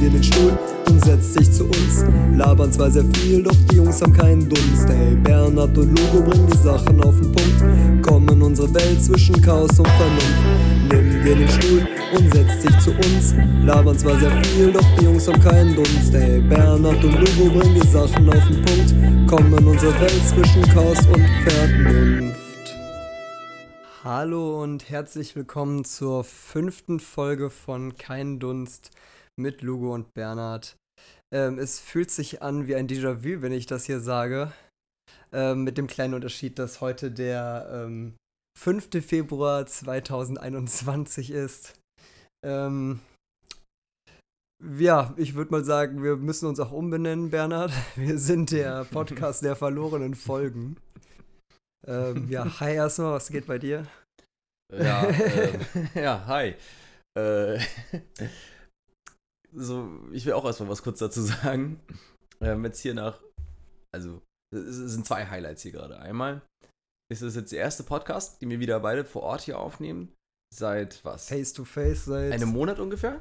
dir den Stuhl und setzt sich zu uns. Labern zwar sehr viel, doch die Jungs haben keinen Dunst. Hey, Bernhard und Lugo bringen die Sachen auf den Punkt. Kommen unsere Welt zwischen Chaos und Vernunft. Nimm dir den Stuhl und setzt dich zu uns. Labern zwar sehr viel, doch die Jungs haben keinen Dunst. Hey, Bernhard und Lugo bringen die Sachen auf den Punkt. Kommen unsere Welt zwischen Chaos und Vernunft. Hallo und herzlich willkommen zur fünften Folge von Kein Dunst mit Lugo und Bernhard. Ähm, es fühlt sich an wie ein Déjà-vu, wenn ich das hier sage. Ähm, mit dem kleinen Unterschied, dass heute der ähm, 5. Februar 2021 ist. Ähm, ja, ich würde mal sagen, wir müssen uns auch umbenennen, Bernhard. Wir sind der Podcast der verlorenen Folgen. Ähm, ja, hi erstmal, was geht bei dir? Ja, ähm, ja, hi. Äh, so, ich will auch erstmal was kurz dazu sagen. Ähm, jetzt hier nach, also, es sind zwei Highlights hier gerade. Einmal ist es jetzt der erste Podcast, den wir wieder beide vor Ort hier aufnehmen. Seit was? Face to face seit. Einem Monat ungefähr?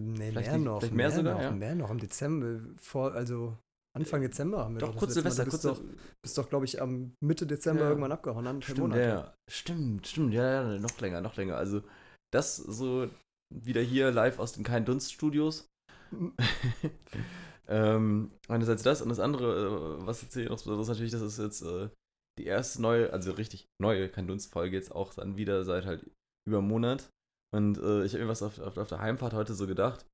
Nee, Vielleicht mehr nicht- noch. vielleicht mehr sogar, noch, ja. Mehr noch im Dezember. Vor, also Anfang Dezember haben wir Doch, doch. kurz Silvester, kurz. bist doch, bist doch glaube ich, am Mitte Dezember Ja. irgendwann abgehauen. Anderthalb Stimmt, Monate. ja, ja. Stimmt, stimmt, ja, ja, noch länger, noch länger. Also, das so wieder hier live aus den Kein Dunst Studios. ähm, einerseits das und das andere, äh, was jetzt hier noch besonders ist, natürlich, das ist jetzt äh, die erste neue, also richtig neue Kein Dunst Folge jetzt auch dann wieder seit halt über einem Monat. Und äh, ich habe mir was auf, auf, auf der Heimfahrt heute so gedacht.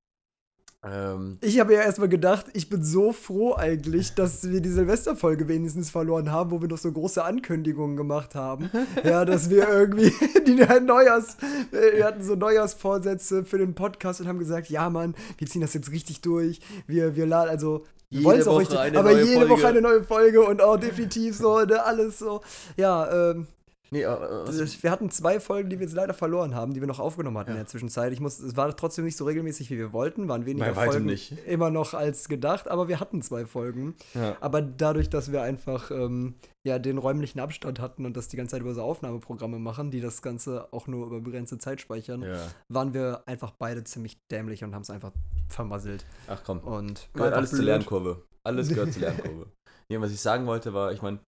Ähm, Ich habe ja erstmal gedacht, ich bin so froh eigentlich, dass wir die Silvesterfolge wenigstens verloren haben, wo wir noch so große Ankündigungen gemacht haben. Ja, dass wir irgendwie die Neujahrs, äh, wir hatten so Neujahrsvorsätze für den Podcast und haben gesagt, ja Mann, wir ziehen das jetzt richtig durch. Wir, wir laden, also wir Jede wollen's auch Woche richtig, eine aber neue jede Folge. Woche eine neue Folge und auch definitiv so, ne, alles so. Ja, ähm, nee, äh, was, wir hatten zwei Folgen, die wir jetzt leider verloren haben, die wir noch aufgenommen hatten in Ja. der Zwischenzeit. Ich muss, es war trotzdem nicht so regelmäßig, wie wir wollten, waren weniger Bei Folgen nicht. immer noch als gedacht, aber wir hatten zwei Folgen. ja. Aber dadurch, dass wir einfach ähm, ja, den räumlichen Abstand hatten und das die ganze Zeit über so Aufnahmeprogramme machen, die das Ganze auch nur über begrenzte Zeit speichern, ja. waren wir einfach beide ziemlich dämlich und haben es einfach vermasselt. Ach komm. Und Gehört alles zur blöd. Lernkurve. Alles gehört zur Lernkurve. Ja, was ich sagen wollte, war, ich meine,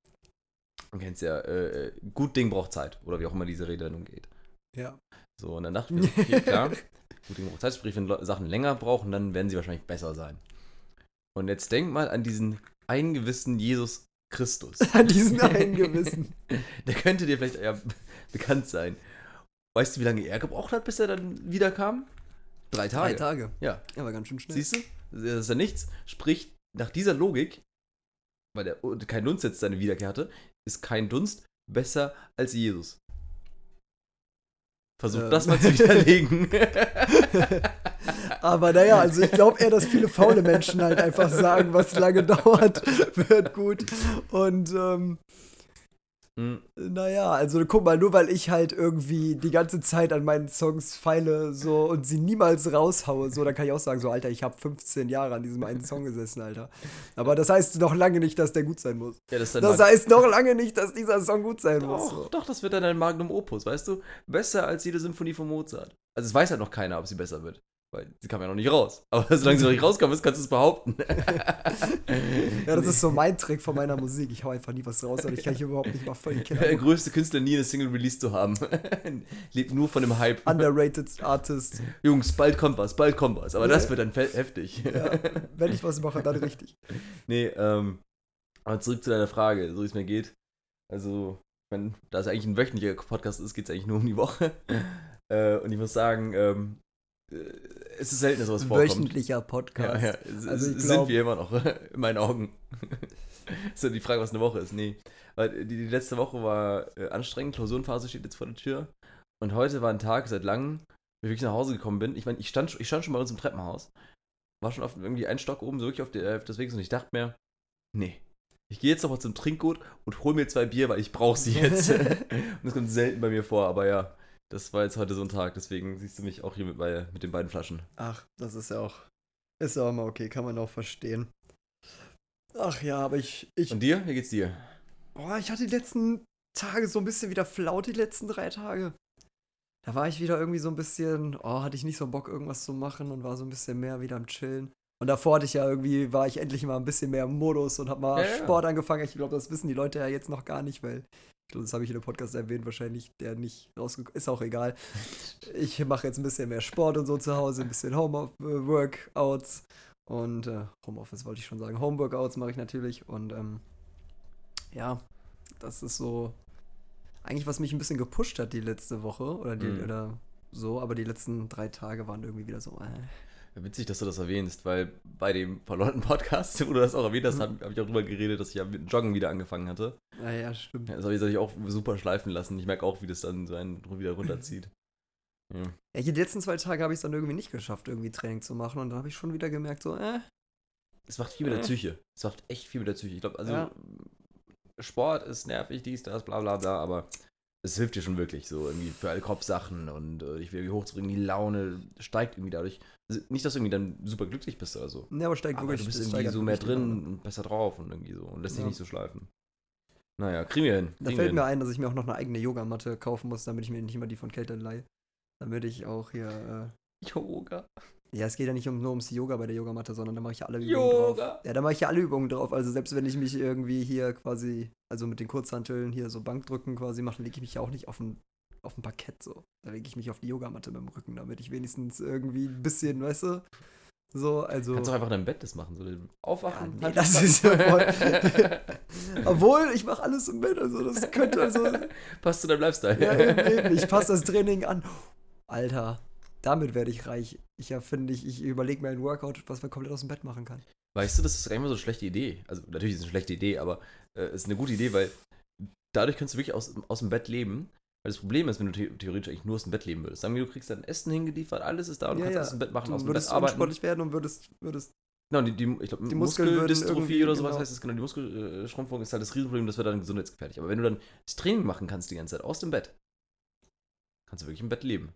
kennt es ja, äh, äh, gut Ding braucht Zeit. Oder wie auch immer diese Redewendung geht. Ja. So, und dann dachte ich mir, okay, klar, gut Ding braucht Zeit, sprich, wenn Sachen länger brauchen, dann werden sie wahrscheinlich besser sein. Und jetzt denk mal an diesen einen gewissen Jesus Christus. An diesen einen gewissen. Der könnte dir vielleicht ja, bekannt sein. Weißt du, wie lange er gebraucht hat, bis er dann wiederkam? Drei Tage. Drei Tage. Ja. Ja, war ganz schön schnell. Siehst du? Das ist ja nichts. Sprich, nach dieser Logik, weil der kein Dunst jetzt seine Wiederkehr hatte, ist kein Dunst besser als Jesus. Versuch Ähm. das mal zu widerlegen. Aber naja, also ich glaube eher, dass viele faule Menschen halt einfach sagen, was lange dauert, wird gut. Und ähm, Hm, naja, also guck mal, nur weil ich halt irgendwie die ganze Zeit an meinen Songs feile so und sie niemals raushaue, so, dann kann ich auch sagen, so, Alter, ich habe 15 Jahre an diesem einen Song gesessen, Alter. Aber das heißt noch lange nicht, dass der gut sein muss. ja, das Das heißt noch lange nicht, dass dieser Song gut sein muss. doch, doch, das wird dann ein Magnum Opus, weißt du? Besser als jede Symphonie von Mozart. Also es weiß halt noch keiner, ob sie besser wird. Weil sie kam ja noch nicht raus. Aber solange sie noch nicht rauskam, ist, kannst du es behaupten. Ja, das ist so mein Trick von meiner Musik. Ich hau einfach nie was raus, und ich kann hier überhaupt nicht mal voll die Der Kinder. größte Künstler nie eine Single released zu haben. Lebt nur von dem Hype. Underrated Artist. Jungs, bald kommt was, bald kommt was. Aber das Ja. wird dann heftig. Ja, wenn ich was mache, dann richtig. Nee, ähm, aber zurück zu deiner Frage, so wie es mir geht. Also, mein, da es eigentlich ein wöchentlicher Podcast ist, geht es eigentlich nur um die Woche. äh, und ich muss sagen, ähm, äh, es ist selten, dass sowas vorkommt. Wöchentlicher Ja, Podcast. ja, es, Also es ich sind glaub- wir immer noch, in meinen Augen. ist ja die Frage, was eine Woche ist. Nee. Weil die, die letzte Woche war äh, anstrengend, Klausurenphase steht jetzt vor der Tür. Und heute war ein Tag seit langem, wo ich wirklich nach Hause gekommen bin. Ich meine, ich stand, ich stand schon bei uns im Treppenhaus. War schon auf irgendwie einen Stock oben, so wirklich auf, der, auf des Weges und ich dachte mir, nee. Ich gehe jetzt noch mal zum Trinkgut und hol mir zwei Bier, weil ich brauche sie jetzt. und das kommt selten bei mir vor, aber ja, das war jetzt heute so ein Tag, deswegen siehst du mich auch hier mit, bei, mit den beiden Flaschen. Ach, das ist ja auch. Ist ja auch mal okay, kann man auch verstehen. Ach ja, aber ich. ich Und dir? Wie geht's dir? boah, ich hatte die letzten Tage so ein bisschen wieder flaut, die letzten drei Tage. da war ich wieder irgendwie so ein bisschen, oh, hatte ich nicht so Bock, irgendwas zu machen und war so ein bisschen mehr wieder am Chillen. Und davor hatte ich ja irgendwie, war ich endlich mal ein bisschen mehr im Modus und hab mal Ja, ja. Sport angefangen. Ich glaube, das wissen die Leute ja jetzt noch gar nicht, weil das habe ich in dem Podcast erwähnt, wahrscheinlich, der nicht rausgekommen ist, auch egal. Ich mache jetzt ein bisschen mehr Sport und so zu Hause, ein bisschen Home-Workouts und äh, Homeoffice wollte ich schon sagen. Home-Workouts mache ich natürlich und ähm, ja, das ist so eigentlich, was mich ein bisschen gepusht hat die letzte Woche oder, die, Mhm. oder so, aber die letzten drei Tage waren irgendwie wieder so, äh, Ja, Witzig, dass du das erwähnst, weil bei dem verlorenen Podcast, wo du das auch erwähnt hast, Mhm. habe hab ich auch drüber geredet, dass ich ja mit dem Joggen wieder angefangen hatte. naja, stimmt. Ja, Das habe ich auch super schleifen lassen. Ich merke auch, wie das dann so einen wieder runterzieht. Ja. Ja, die letzten zwei Tage habe ich es dann irgendwie nicht geschafft, irgendwie Training zu machen und dann habe ich schon wieder gemerkt, so, äh, Es macht viel mit der Äh. Psyche. Es macht echt viel mit der Psyche. Ich glaube, also Ja. Sport ist nervig, dies, das, bla bla bla, aber es hilft dir schon wirklich so irgendwie für alle Kopfsachen und äh, dich wieder irgendwie hochzubringen. Die Laune steigt irgendwie dadurch. Also nicht, dass du irgendwie dann super glücklich bist oder so. ne, aber steigt Aber wirklich. du bist irgendwie so mehr drin und besser drauf und irgendwie so und lässt dich Ja. nicht so schleifen. Naja, kriegen wir hin. Da kriegen fällt wir mir hin. ein, dass ich mir auch noch eine eigene Yogamatte kaufen muss, damit ich mir nicht immer die von Kate leihe. Damit ich auch hier, Yoga. Ja, es geht ja nicht um, nur ums Yoga bei der Yogamatte, sondern da mache ich ja alle Übungen drauf. Yoga. Ja, da mache ich ja alle Übungen drauf. Also selbst wenn ich mich irgendwie hier quasi, also mit den Kurzhanteln hier so Bankdrücken quasi mache, lege ich mich ja auch nicht auf ein, auf ein Parkett so. Da lege ich mich auf die Yogamatte mit dem Rücken, damit ich wenigstens irgendwie ein bisschen, weißt du, so, also. Kannst du auch einfach in deinem Bett das machen. So aufwachen. Ja, nee, das ist ja Obwohl, ich mache alles im Bett, also das könnte also. Passt zu deinem Lifestyle. Ja, eben, eben. Ich passe das Training an. Alter, damit werde ich reich. Ich erfinde, ich, ich überlege mir ein Workout, was man komplett aus dem Bett machen kann. Weißt du, das ist mal so eine schlechte Idee. Also, natürlich ist es eine schlechte Idee, aber äh, es ist eine gute Idee, weil dadurch kannst du wirklich aus, aus dem Bett leben. Weil das Problem ist, wenn du the theoretisch eigentlich nur aus dem Bett leben würdest. Sagen wir, du kriegst dein Essen hingeliefert, alles ist da und du Ja, kannst ja. aus dem Bett machen, Du aus dem würdest Bett arbeiten. unsportlich werden und würdest, würdest Genau, die, die, ich glaube, Muskeldystrophie oder sowas genau. heißt es, genau, die Muskelschrumpfung ist halt das Riesenproblem, das wird dann gesundheitsgefährlich. Aber wenn du dann das Training machen kannst die ganze Zeit aus dem Bett, kannst du wirklich im Bett leben.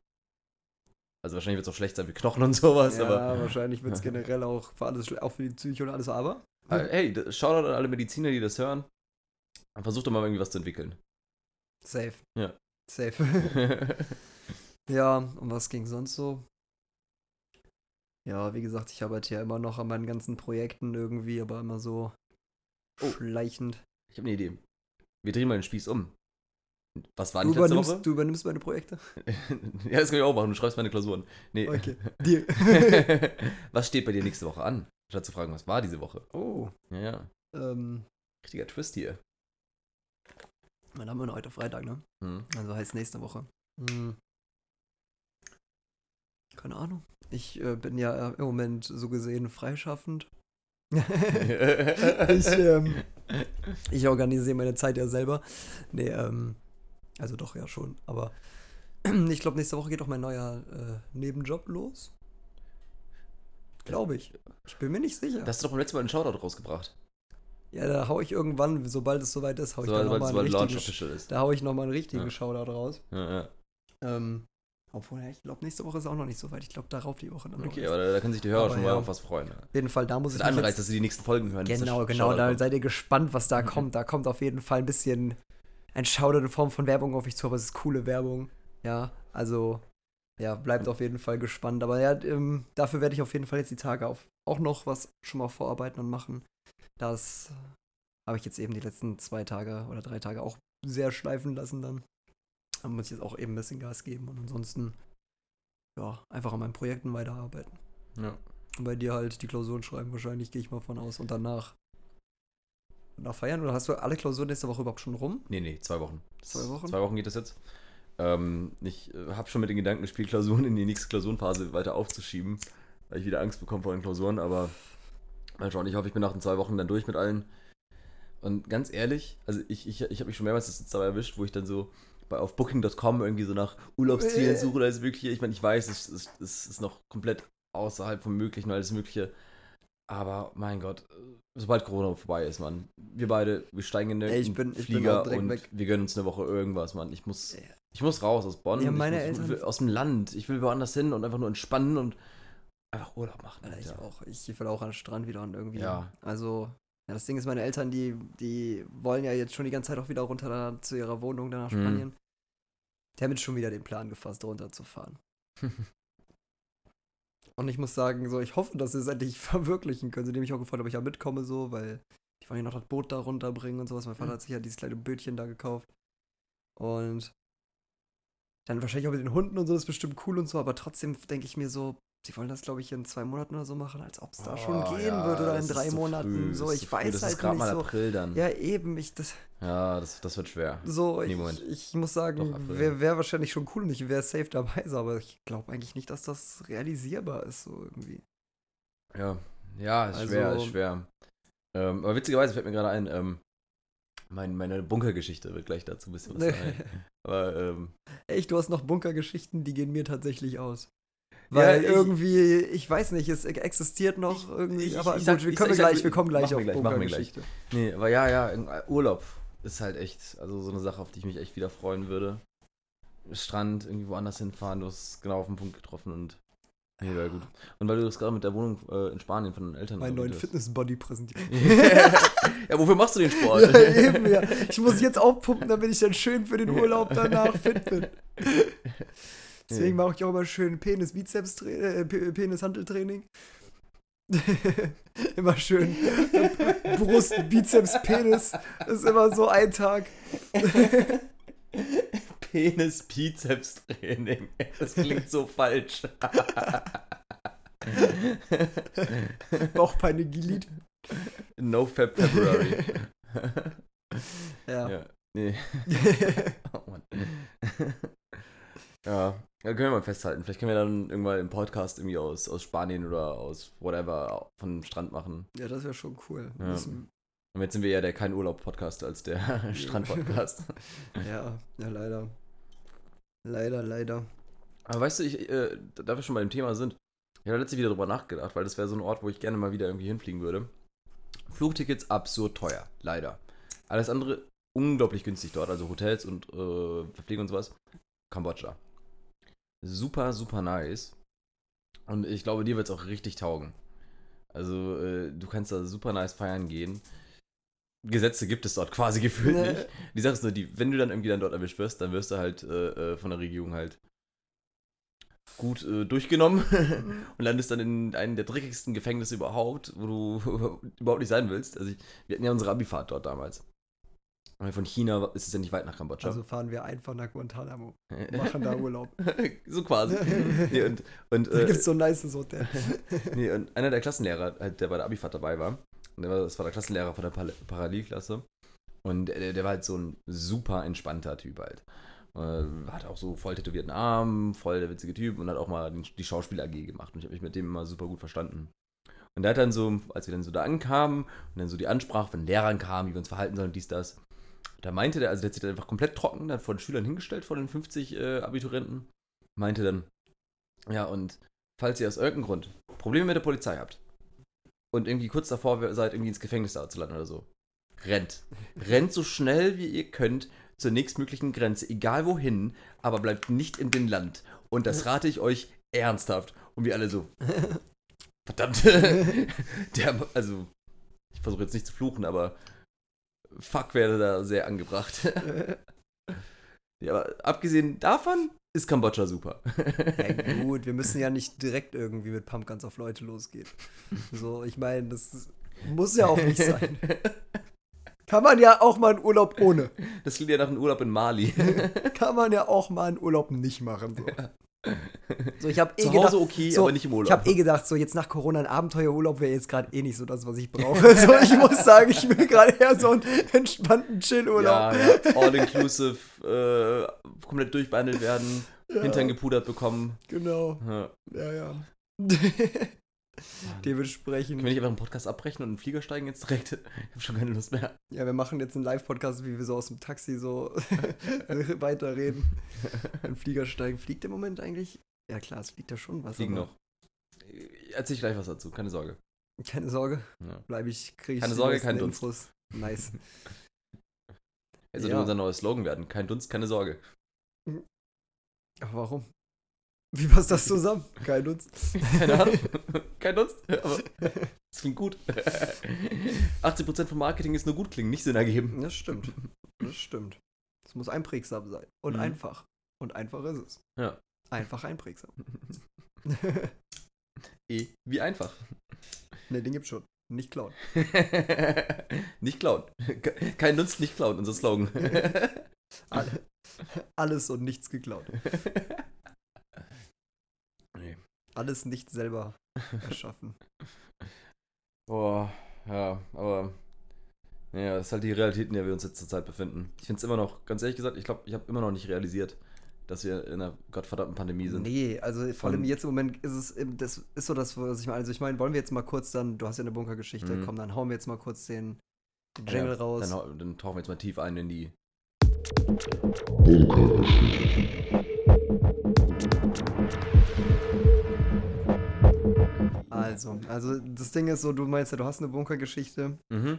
Also wahrscheinlich wird es auch schlecht sein wie Knochen und sowas, ja, aber wahrscheinlich wird es generell auch für alles, auch für die Psyche und alles, aber. äh, hey, Shoutout an alle Mediziner, die das hören. Versucht doch mal irgendwie was zu entwickeln. Safe. Ja. Safe. ja, und was ging sonst so? Ja, wie gesagt, ich arbeite ja immer noch an meinen ganzen Projekten irgendwie, aber immer so Oh. schleichend. Ich habe eine Idee. Wir drehen mal den Spieß um. Was war Du nicht letzte übernimmst, Woche? du übernimmst meine Projekte? ja, das kann ich auch machen. Du schreibst meine Klausuren. Nee. Okay. Deal. was steht bei dir nächste Woche an? Statt zu fragen, was war diese Woche? oh. Ja, ja. Ähm, Richtiger Twist hier. wann haben wir denn heute Freitag, ne? Hm. Also heißt nächste Woche. Hm. Keine Ahnung. Ich äh, bin ja äh, im Moment so gesehen freischaffend. ich, ähm, ich organisiere meine Zeit ja selber. Nee, ähm, also doch ja schon. Aber ich glaube, nächste Woche geht auch mein neuer äh, Nebenjob los. Glaube ich. Ich bin mir nicht sicher. Da hast du doch beim letzten Mal einen Shoutout rausgebracht. ja, da hau ich irgendwann, sobald es soweit ist, hau ich So, da weil nochmal es einen richtigen, da hau ich noch mal einen richtigen Ja. Shoutout raus. Ja, ja. Ähm, obwohl, ich glaube, nächste Woche ist auch noch nicht so weit. Ich glaube, darauf die Woche dann Okay, aber da, da können sich die Hörer Aber schon ja. mal auf was freuen. Auf jeden Fall, da muss Das ich Anreiz, dass sie die nächsten Folgen hören. Genau, genau, da seid ihr gespannt, was da kommt. Da kommt auf jeden Fall ein bisschen ein Shoutout in Form von Werbung auf euch zu, aber es ist coole Werbung. Ja, also, ja, bleibt auf jeden Fall gespannt. Aber ja, ähm, dafür werde ich auf jeden Fall jetzt die Tage auf, auch noch was schon mal vorarbeiten und machen. Das habe ich jetzt eben die letzten zwei Tage oder drei Tage auch sehr schleifen lassen dann. Da muss ich jetzt auch eben ein bisschen Gas geben und ansonsten, ja, einfach an meinen Projekten weiterarbeiten. Ja. Und bei dir halt die Klausuren schreiben, wahrscheinlich gehe ich mal von aus. Und danach. Danach feiern? Oder hast du alle Klausuren nächste Woche überhaupt schon rum? Nee, nee, zwei Wochen. Zwei Wochen? Zwei Wochen geht das jetzt. Ähm, ich äh, habe schon mit den Gedanken gespielt, Klausuren in die nächste Klausurenphase weiter aufzuschieben, weil ich wieder Angst bekomme vor den Klausuren, aber mal schauen, ich hoffe, ich bin nach den zwei Wochen dann durch mit allen. Und ganz ehrlich, also ich, ich, ich habe mich schon mehrmals das jetzt dabei erwischt, wo ich dann so bei, auf Booking.com irgendwie so nach Urlaubszielen Äh. suche oder alles Mögliche. Ich meine, ich weiß, es, es, es ist noch komplett außerhalb vom Möglichen, alles Mögliche. Aber mein Gott, sobald Corona vorbei ist, Mann, wir beide, wir steigen in den Ey, ich bin- ich bin Flieger direkt und weg. wir gönnen uns eine Woche irgendwas, Mann. Ich muss, ich muss raus aus Bonn. Ja, meine muss, Eltern- aus dem Land. Ich will woanders hin und einfach nur entspannen und einfach Urlaub machen. Ja, ich Alter. auch. Ich will auch an den Strand wieder und irgendwie. Ja. Also, ja, das Ding ist, meine Eltern, die, die wollen ja jetzt schon die ganze Zeit auch wieder runter da zu ihrer Wohnung da nach Mhm. Spanien. Die haben jetzt schon wieder den Plan gefasst, runterzufahren. Und ich muss sagen, so, ich hoffe, dass sie es endlich verwirklichen können. Sie haben mich auch gefreut, ob ich auch mitkomme, so, weil die wollen ja noch das Boot da runterbringen und sowas. Mein Vater Mhm. hat sich ja dieses kleine Bötchen da gekauft. Und dann wahrscheinlich auch mit den Hunden und so, das ist bestimmt cool und so, aber trotzdem denke ich mir so, sie wollen das, glaube ich, in zwei Monaten oder so machen, als ob es da schon Oh, gehen ja, wird oder in drei Monaten. früh, so, ich weiß das halt ist gerade nicht mal so. April dann. Ja, eben, ich, das, Ja, das, das wird schwer. so, Nee, ich, ich muss sagen, wäre wär wahrscheinlich schon cool und ich wäre safe dabei, so, aber ich glaube eigentlich nicht, dass das realisierbar ist, so irgendwie. Ja, ja, ist schwer, Also- ist schwer. Ähm, aber witzigerweise fällt mir gerade ein, ähm, mein, meine Bunkergeschichte wird gleich dazu ein bisschen was sagen. Aber ähm, Echt, du hast noch Bunkergeschichten, die gehen mir tatsächlich aus. Ja, Weil ich- irgendwie, ich weiß nicht, es existiert noch irgendwie, ich- aber ich gut, wir ich können ich gleich, wir kommen gleich auf gleich, machen wir gleich. Nee, aber ja, ja, irgend- Urlaub ist halt echt, also so eine Sache, auf die ich mich echt wieder freuen würde. Strand, irgendwie woanders hinfahren, du hast genau auf den Punkt getroffen und nee, war gut. Und weil du das gerade mit der Wohnung äh, in Spanien von den Eltern Meinen neuen. Fitness-Body präsentiert. ja, wofür machst du den Sport? ja, eben, ja. Ich muss jetzt aufpumpen, damit ich dann schön für den Urlaub danach fit bin. Deswegen mache ich auch immer schön Penis-Bizeps, äh, Penis-Hanteltraining. immer schön Brust, Bizeps, Penis. Das ist immer so ein Tag. Penis-Bizeps-Training. Das klingt so falsch. Bauchbeine Gilit. no Fab February. Ja. ja, nee. Oh Mann. ja, da können wir mal festhalten. Vielleicht können wir dann irgendwann einen Podcast irgendwie aus, aus Spanien oder aus whatever von dem Strand machen. ja, das wäre schon cool. Ja. Und jetzt sind wir ja der kein Urlaub-Podcast als der Strand-Podcast. Ja, ja, leider. Leider, leider. Aber weißt du, ich, äh, da wir schon bei dem Thema sind, ich habe letztens wieder drüber nachgedacht, weil das wäre so ein Ort, wo ich gerne mal wieder irgendwie hinfliegen würde. Flugtickets absurd teuer, leider. Alles andere unglaublich günstig dort, also Hotels und äh, Verpflegung und sowas. Kambodscha. Super, super nice. Und ich glaube, dir wird es auch richtig taugen. Also, äh, du kannst da super nice feiern gehen. Gesetze gibt es dort quasi gefühlt Nee. nicht. Die Sache ist nur, die, wenn du dann irgendwie dann dort erwischt wirst, dann wirst du halt äh, äh, von der Regierung halt gut äh, durchgenommen und landest dann in einem der dreckigsten Gefängnisse überhaupt, wo du überhaupt nicht sein willst. Also ich, wir hatten ja unsere Abifahrt dort damals. Und von China ist es ja nicht weit nach Kambodscha. Also fahren wir einfach nach Guantanamo. Machen da Urlaub. so quasi. nee, und, und, Da äh, gibt's so ein nices Hotel. nee, und einer der Klassenlehrer, halt, der bei der Abifahrt dabei war, das war der Klassenlehrer von der Pal Parallelklasse. Und der, der war halt so ein super entspannter Typ halt. Äh, hat auch so voll tätowierten Arm, voll der witzige Typ und hat auch mal die Schauspiel AG gemacht. Und ich habe mich mit dem immer super gut verstanden. Und der hat dann so, als wir dann so da ankamen und dann so die Ansprache von Lehrern kam, wie wir uns verhalten sollen, dies, das. Da meinte der, also der hat sich dann einfach komplett trocken dann vor den Schülern hingestellt, vor den 50 äh, Abiturienten. Meinte dann, ja, und falls ihr aus irgendeinem Grund Probleme mit der Polizei habt und irgendwie kurz davor seid, irgendwie ins Gefängnis da zu landen oder so, rennt. Rennt so schnell wie ihr könnt zur nächstmöglichen Grenze, egal wohin, aber bleibt nicht in den Land. Und das rate ich euch ernsthaft. Und wir alle so, verdammt. Der, also, ich versuche jetzt nicht zu fluchen, aber fuck wäre da sehr angebracht. ja, aber abgesehen davon ist Kambodscha super. Ja, gut, wir müssen ja nicht direkt irgendwie mit Pumpguns auf Leute losgehen. So, ich meine, das muss ja auch nicht sein. Kann man ja auch mal einen Urlaub ohne. Das klingt ja nach einem Urlaub in Mali. Kann man ja auch mal einen Urlaub nicht machen. So, so ich habe eh Zu gedacht, Hause okay, so, aber nicht im Urlaub. Ich habe eh gedacht, so jetzt nach Corona ein Abenteuerurlaub wäre jetzt gerade eh nicht so das, was ich brauche. So, ich muss sagen, ich will gerade eher so einen entspannten Chillurlaub. Ja, ja, all inclusive, äh, komplett durchbehandelt werden, Ja. Hintern gepudert bekommen. Genau. Ja. Ja, ja. Können Dementsprechend. wir nicht einfach einen Podcast abbrechen und in den Flieger steigen jetzt direkt? Ich habe schon keine Lust mehr. Ja, wir machen jetzt einen Live-Podcast, wie wir so aus dem Taxi so weiterreden. In den Flieger steigen. Fliegt im Moment eigentlich? Ja klar, es fliegt ja schon was. Fliegen aber noch. Erzähl ich gleich was dazu, keine Sorge. Keine Sorge, Ja. bleib ich, kriege ich Keine Sorge, kein Dunst. Infos. Nice. Also Ja. ja. unser neues Slogan werden. Kein Dunst, keine Sorge. Aber warum? Wie passt das zusammen? Kein Dunst. Keine Ahnung. Kein Dunst. Aber es klingt gut. 80% vom Marketing ist nur gut klingen, nicht Sinn ergeben. Das stimmt. Das stimmt. Es muss einprägsam sein. Und Mhm. einfach. Und einfach ist es. Ja. Einfach einprägsam. E, wie einfach. ne, den gibt's schon. Nicht klauen. nicht klauen. Kein Nutz, nicht klauen, unser Slogan. Alle, alles und nichts geklaut. Alles nicht selber erschaffen. Boah, ja, aber. Ja, das ist halt die Realität, in der wir uns jetzt zurzeit befinden. Ich finde es immer noch, ganz ehrlich gesagt, ich glaube, ich habe immer noch nicht realisiert, dass wir in einer gottverdammten Pandemie sind. Nee, also vor allem jetzt im Moment ist es, das ist so das, was ich meine. Also ich meine, wollen wir jetzt mal kurz dann, du hast ja eine Bunkergeschichte, Mhm. komm, dann hauen wir jetzt mal kurz den, den Ja, Jingle raus. Dann, dann tauchen wir jetzt mal tief ein in die. Also, also das Ding ist so, du meinst ja, du hast eine Bunkergeschichte. Mhm.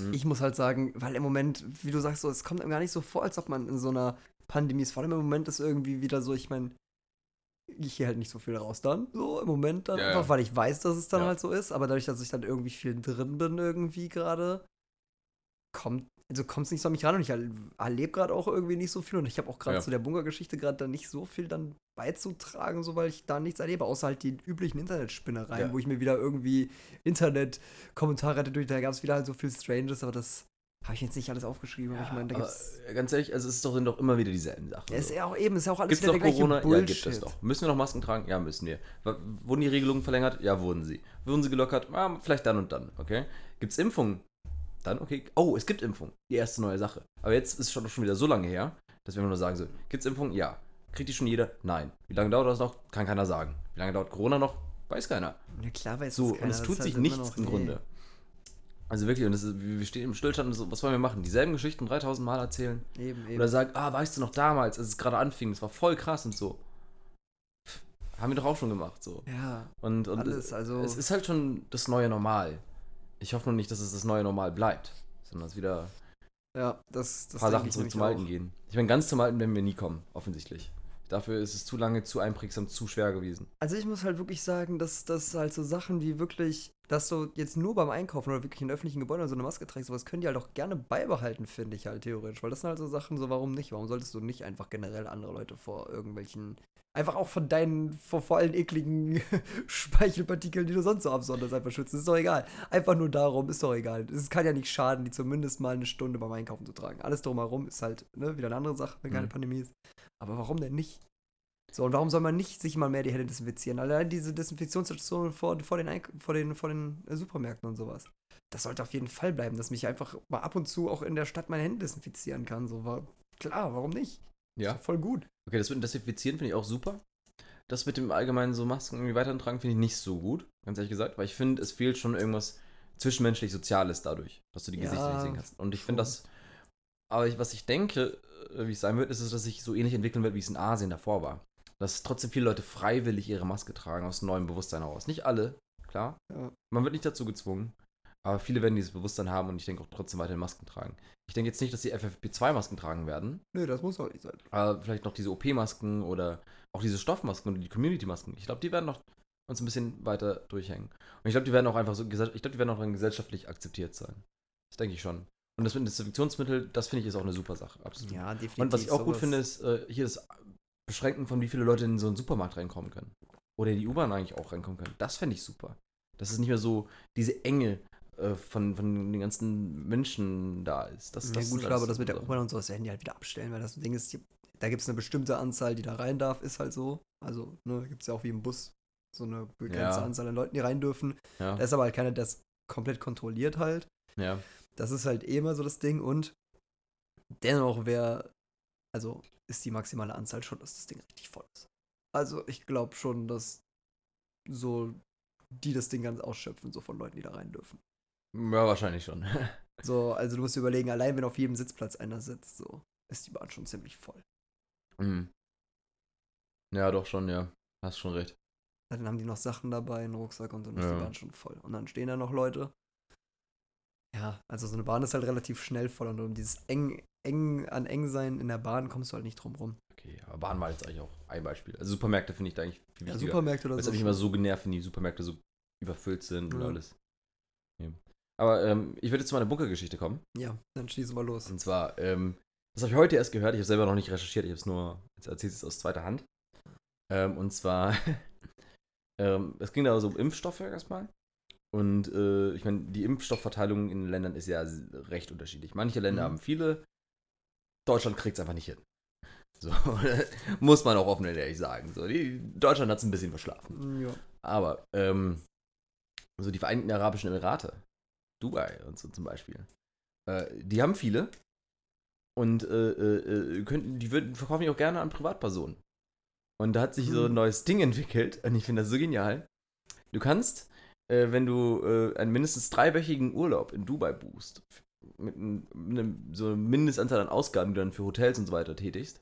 Mhm. Ich muss halt sagen, weil im Moment, wie du sagst, so, es kommt einem gar nicht so vor, als ob man in so einer Pandemie ist. Vor allem im Moment ist irgendwie wieder so, ich meine, ich gehe halt nicht so viel raus dann, so im Moment dann, Ja, einfach ja. weil ich weiß, dass es dann Ja. halt so ist. Aber dadurch, dass ich dann irgendwie viel drin bin, irgendwie gerade, kommt, also kommt es nicht so an mich ran und ich erl- erlebe gerade auch irgendwie nicht so viel und ich habe auch gerade Ja. zu der Bunkergeschichte gerade dann nicht so viel dann beizutragen, so weil ich da nichts erlebe, außer halt die üblichen Internetspinnereien, Ja. wo ich mir wieder irgendwie Internet-Kommentare hatte durch, da gab es wieder halt so viel Stranges, aber das habe ich jetzt nicht alles aufgeschrieben. aber ich meine, da gibt's. ganz ehrlich, also es ist doch, sind doch immer wieder dieselben Sachen. Ja, ist ja auch eben, ist ja auch alles Gibt es wieder der Corona? Ja, Bullshit. gibt es doch. Müssen wir noch Masken tragen? Ja, müssen wir. Wurden die Regelungen verlängert? Ja, wurden sie. Wurden sie gelockert? Ah, vielleicht dann und dann, okay? Gibt es Impfungen? Dann, okay. Oh, es gibt Impfungen. Die erste neue Sache. Aber jetzt ist es schon, schon wieder so lange her, dass wir nur sagen so, gibt es Impfungen? Ja. Kriegt die schon jeder? Nein. Wie lange dauert das noch? Kann keiner sagen. Wie lange dauert Corona noch? Weiß keiner. Ja, klar weiß So, das und keiner, es tut sich halt nichts im nee. Grunde. Also wirklich, und ist, wir stehen im Stillstand und so, was wollen wir machen? Dieselben Geschichten 3000 Mal erzählen? Eben, eben. Oder sagen, ah, weißt du noch damals, als es gerade anfing, das war voll krass und so. Pff, Haben wir doch auch schon gemacht, so. ja, Und, und alles, es, also. es ist halt schon das neue Normal. Ich hoffe nur nicht, dass es das neue Normal bleibt, sondern dass wieder ja, das, ein das paar denke Sachen zurück zum Alten auch. gehen. Ich meine, ganz zum Alten werden wir nie kommen, offensichtlich. Dafür ist es zu lange, zu einprägsam, zu schwer gewesen. Also ich muss halt wirklich sagen, dass das halt so Sachen wie wirklich, dass du jetzt nur beim Einkaufen oder wirklich in öffentlichen Gebäuden so eine Maske trägst, sowas können die halt auch gerne beibehalten, finde ich halt theoretisch. Weil das sind halt so Sachen, so warum nicht? Warum solltest du nicht einfach generell andere Leute vor irgendwelchen, einfach auch von deinen, vor, vor allen ekligen Speichelpartikeln, die du sonst so absonderst, einfach schützen? Ist doch egal. Einfach nur darum, ist doch egal. Es kann ja nicht schaden, die zumindest mal eine Stunde beim Einkaufen zu tragen. Alles drumherum ist halt ne, wieder eine andere Sache, wenn keine Mhm. Pandemie ist. Aber warum denn nicht? So, und warum soll man nicht sich mal mehr die Hände desinfizieren? Allein diese Desinfektionsstationen vor, vor, den, Eink vor, den, vor den äh, Supermärkten und sowas. Das sollte auf jeden Fall bleiben, dass mich einfach mal ab und zu auch in der Stadt meine Hände desinfizieren kann. So, war, klar, warum nicht? Ja. Voll gut. Okay, das mit dem Desinfizieren finde ich auch super. Das mit dem allgemeinen so Masken irgendwie weiterhin tragen finde ich nicht so gut, ganz ehrlich gesagt, weil ich finde, es fehlt schon irgendwas zwischenmenschlich Soziales dadurch, dass du die Ja, Gesichter nicht sehen kannst. Und ich finde das, aber ich, was ich denke, äh, wie es sein wird, ist, es, dass sich so ähnlich entwickeln wird, wie es in Asien davor war. Dass trotzdem viele Leute freiwillig ihre Maske tragen, aus neuem Bewusstsein heraus. Nicht alle, klar. Ja. Man wird nicht dazu gezwungen. Aber viele werden dieses Bewusstsein haben und ich denke auch trotzdem weiterhin Masken tragen. Ich denke jetzt nicht, dass die FFP2-Masken tragen werden, Nö, das muss auch nicht sein. aber vielleicht noch diese OP-Masken oder auch diese Stoffmasken oder die Community-Masken. Ich glaube, die werden noch uns ein bisschen weiter durchhängen. Und ich glaube, die werden auch einfach so, ich glaube, die werden auch dann gesellschaftlich akzeptiert sein. Das denke ich schon. Und das mit Desinfektionsmittel, das finde ich ist auch eine super Sache, absolut. Ja, definitiv. Und was ich auch gut finde, ist äh, hier das Beschränken von wie viele Leute in so einen Supermarkt reinkommen können. Oder in die U-Bahn eigentlich auch reinkommen können. Das fände ich super. Dass es nicht mehr so diese Enge äh, von, von den ganzen Menschen da ist. Das, ja, das gut, aber alles das mit der. U-Bahn und so, das werden die halt wieder abstellen, weil das Ding ist, da gibt es eine bestimmte Anzahl, die da rein darf, ist halt so. Also, ne, gibt es ja auch wie im Bus so eine begrenzte Ja. Anzahl an Leuten, die rein dürfen. Ja, Da ist aber halt keiner, der das komplett kontrolliert halt. ja. Das ist halt eh immer so das Ding und dennoch wäre, also ist die maximale Anzahl schon, dass das Ding richtig voll ist. Also ich glaube schon, dass so die das Ding ganz ausschöpfen, so von Leuten, die da rein dürfen. ja, wahrscheinlich schon. So, also du musst dir überlegen, allein wenn auf jedem Sitzplatz einer sitzt, so ist die Bahn schon ziemlich voll. Mhm. Ja, doch schon, ja. Hast schon recht. Dann haben die noch Sachen dabei, einen Rucksack und dann ist Ja. die Bahn schon voll. Und dann stehen da noch Leute. Ja, also so eine Bahn ist halt relativ schnell voll und um dieses eng, eng an eng sein in der Bahn kommst du halt nicht drum rum. Okay, aber Bahn war jetzt eigentlich auch ein Beispiel. Also Supermärkte finde ich da eigentlich viel Ja, wichtiger. Supermärkte oder so. hat mich immer so genervt, wenn die Supermärkte so überfüllt sind und Ja. alles. Ja. Aber ähm, ich würde jetzt zu meiner Bunkergeschichte kommen. Ja, dann schießen wir los. Und zwar, ähm, Das habe ich heute erst gehört. Ich habe selber noch nicht recherchiert. Ich habe es nur, jetzt erzählt es aus zweiter Hand. Ähm, und zwar, ähm, es ging da so um Impfstoffe erstmal. Und äh, ich meine, die Impfstoffverteilung in den Ländern ist ja recht unterschiedlich. Manche Länder Mhm. haben viele. Deutschland kriegt es einfach nicht hin. So, muss man auch offen und ehrlich sagen. So, die, Deutschland hat es ein bisschen verschlafen. Ja. Aber, ähm, so die Vereinigten Arabischen Emirate, Dubai und so zum Beispiel, äh, die haben viele und äh, äh, äh, könnten, die würden, verkaufen die auch gerne an Privatpersonen. Und da hat sich so ein Hm. neues Ding entwickelt und ich finde das so genial. Du kannst, äh, wenn du äh, einen mindestens dreiwöchigen Urlaub in Dubai buchst, mit einem, einem, so einer Mindestanzahl an Ausgaben, die du dann für Hotels und so weiter tätigst,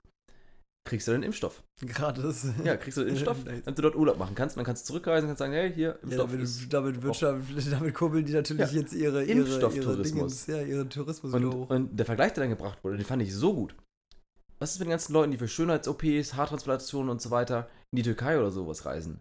kriegst du dann Impfstoff. Gratis. Ja, kriegst du den Impfstoff, damit du dort Urlaub machen kannst. Und dann kannst du zurückreisen und kannst sagen, hey, hier, Ja, Impfstoff damit, ist damit, Wirtschaft, damit kurbeln die natürlich Ja. jetzt ihre, ihre, ihre Impfstofftourismus. Dingens, ja, ihren Tourismus Und, hoch. und der Vergleich, der dann gebracht wurde, den fand ich so gut. Was ist mit den ganzen Leuten, die für Schönheits-OPs, Haartransplantationen und so weiter in die Türkei oder sowas reisen?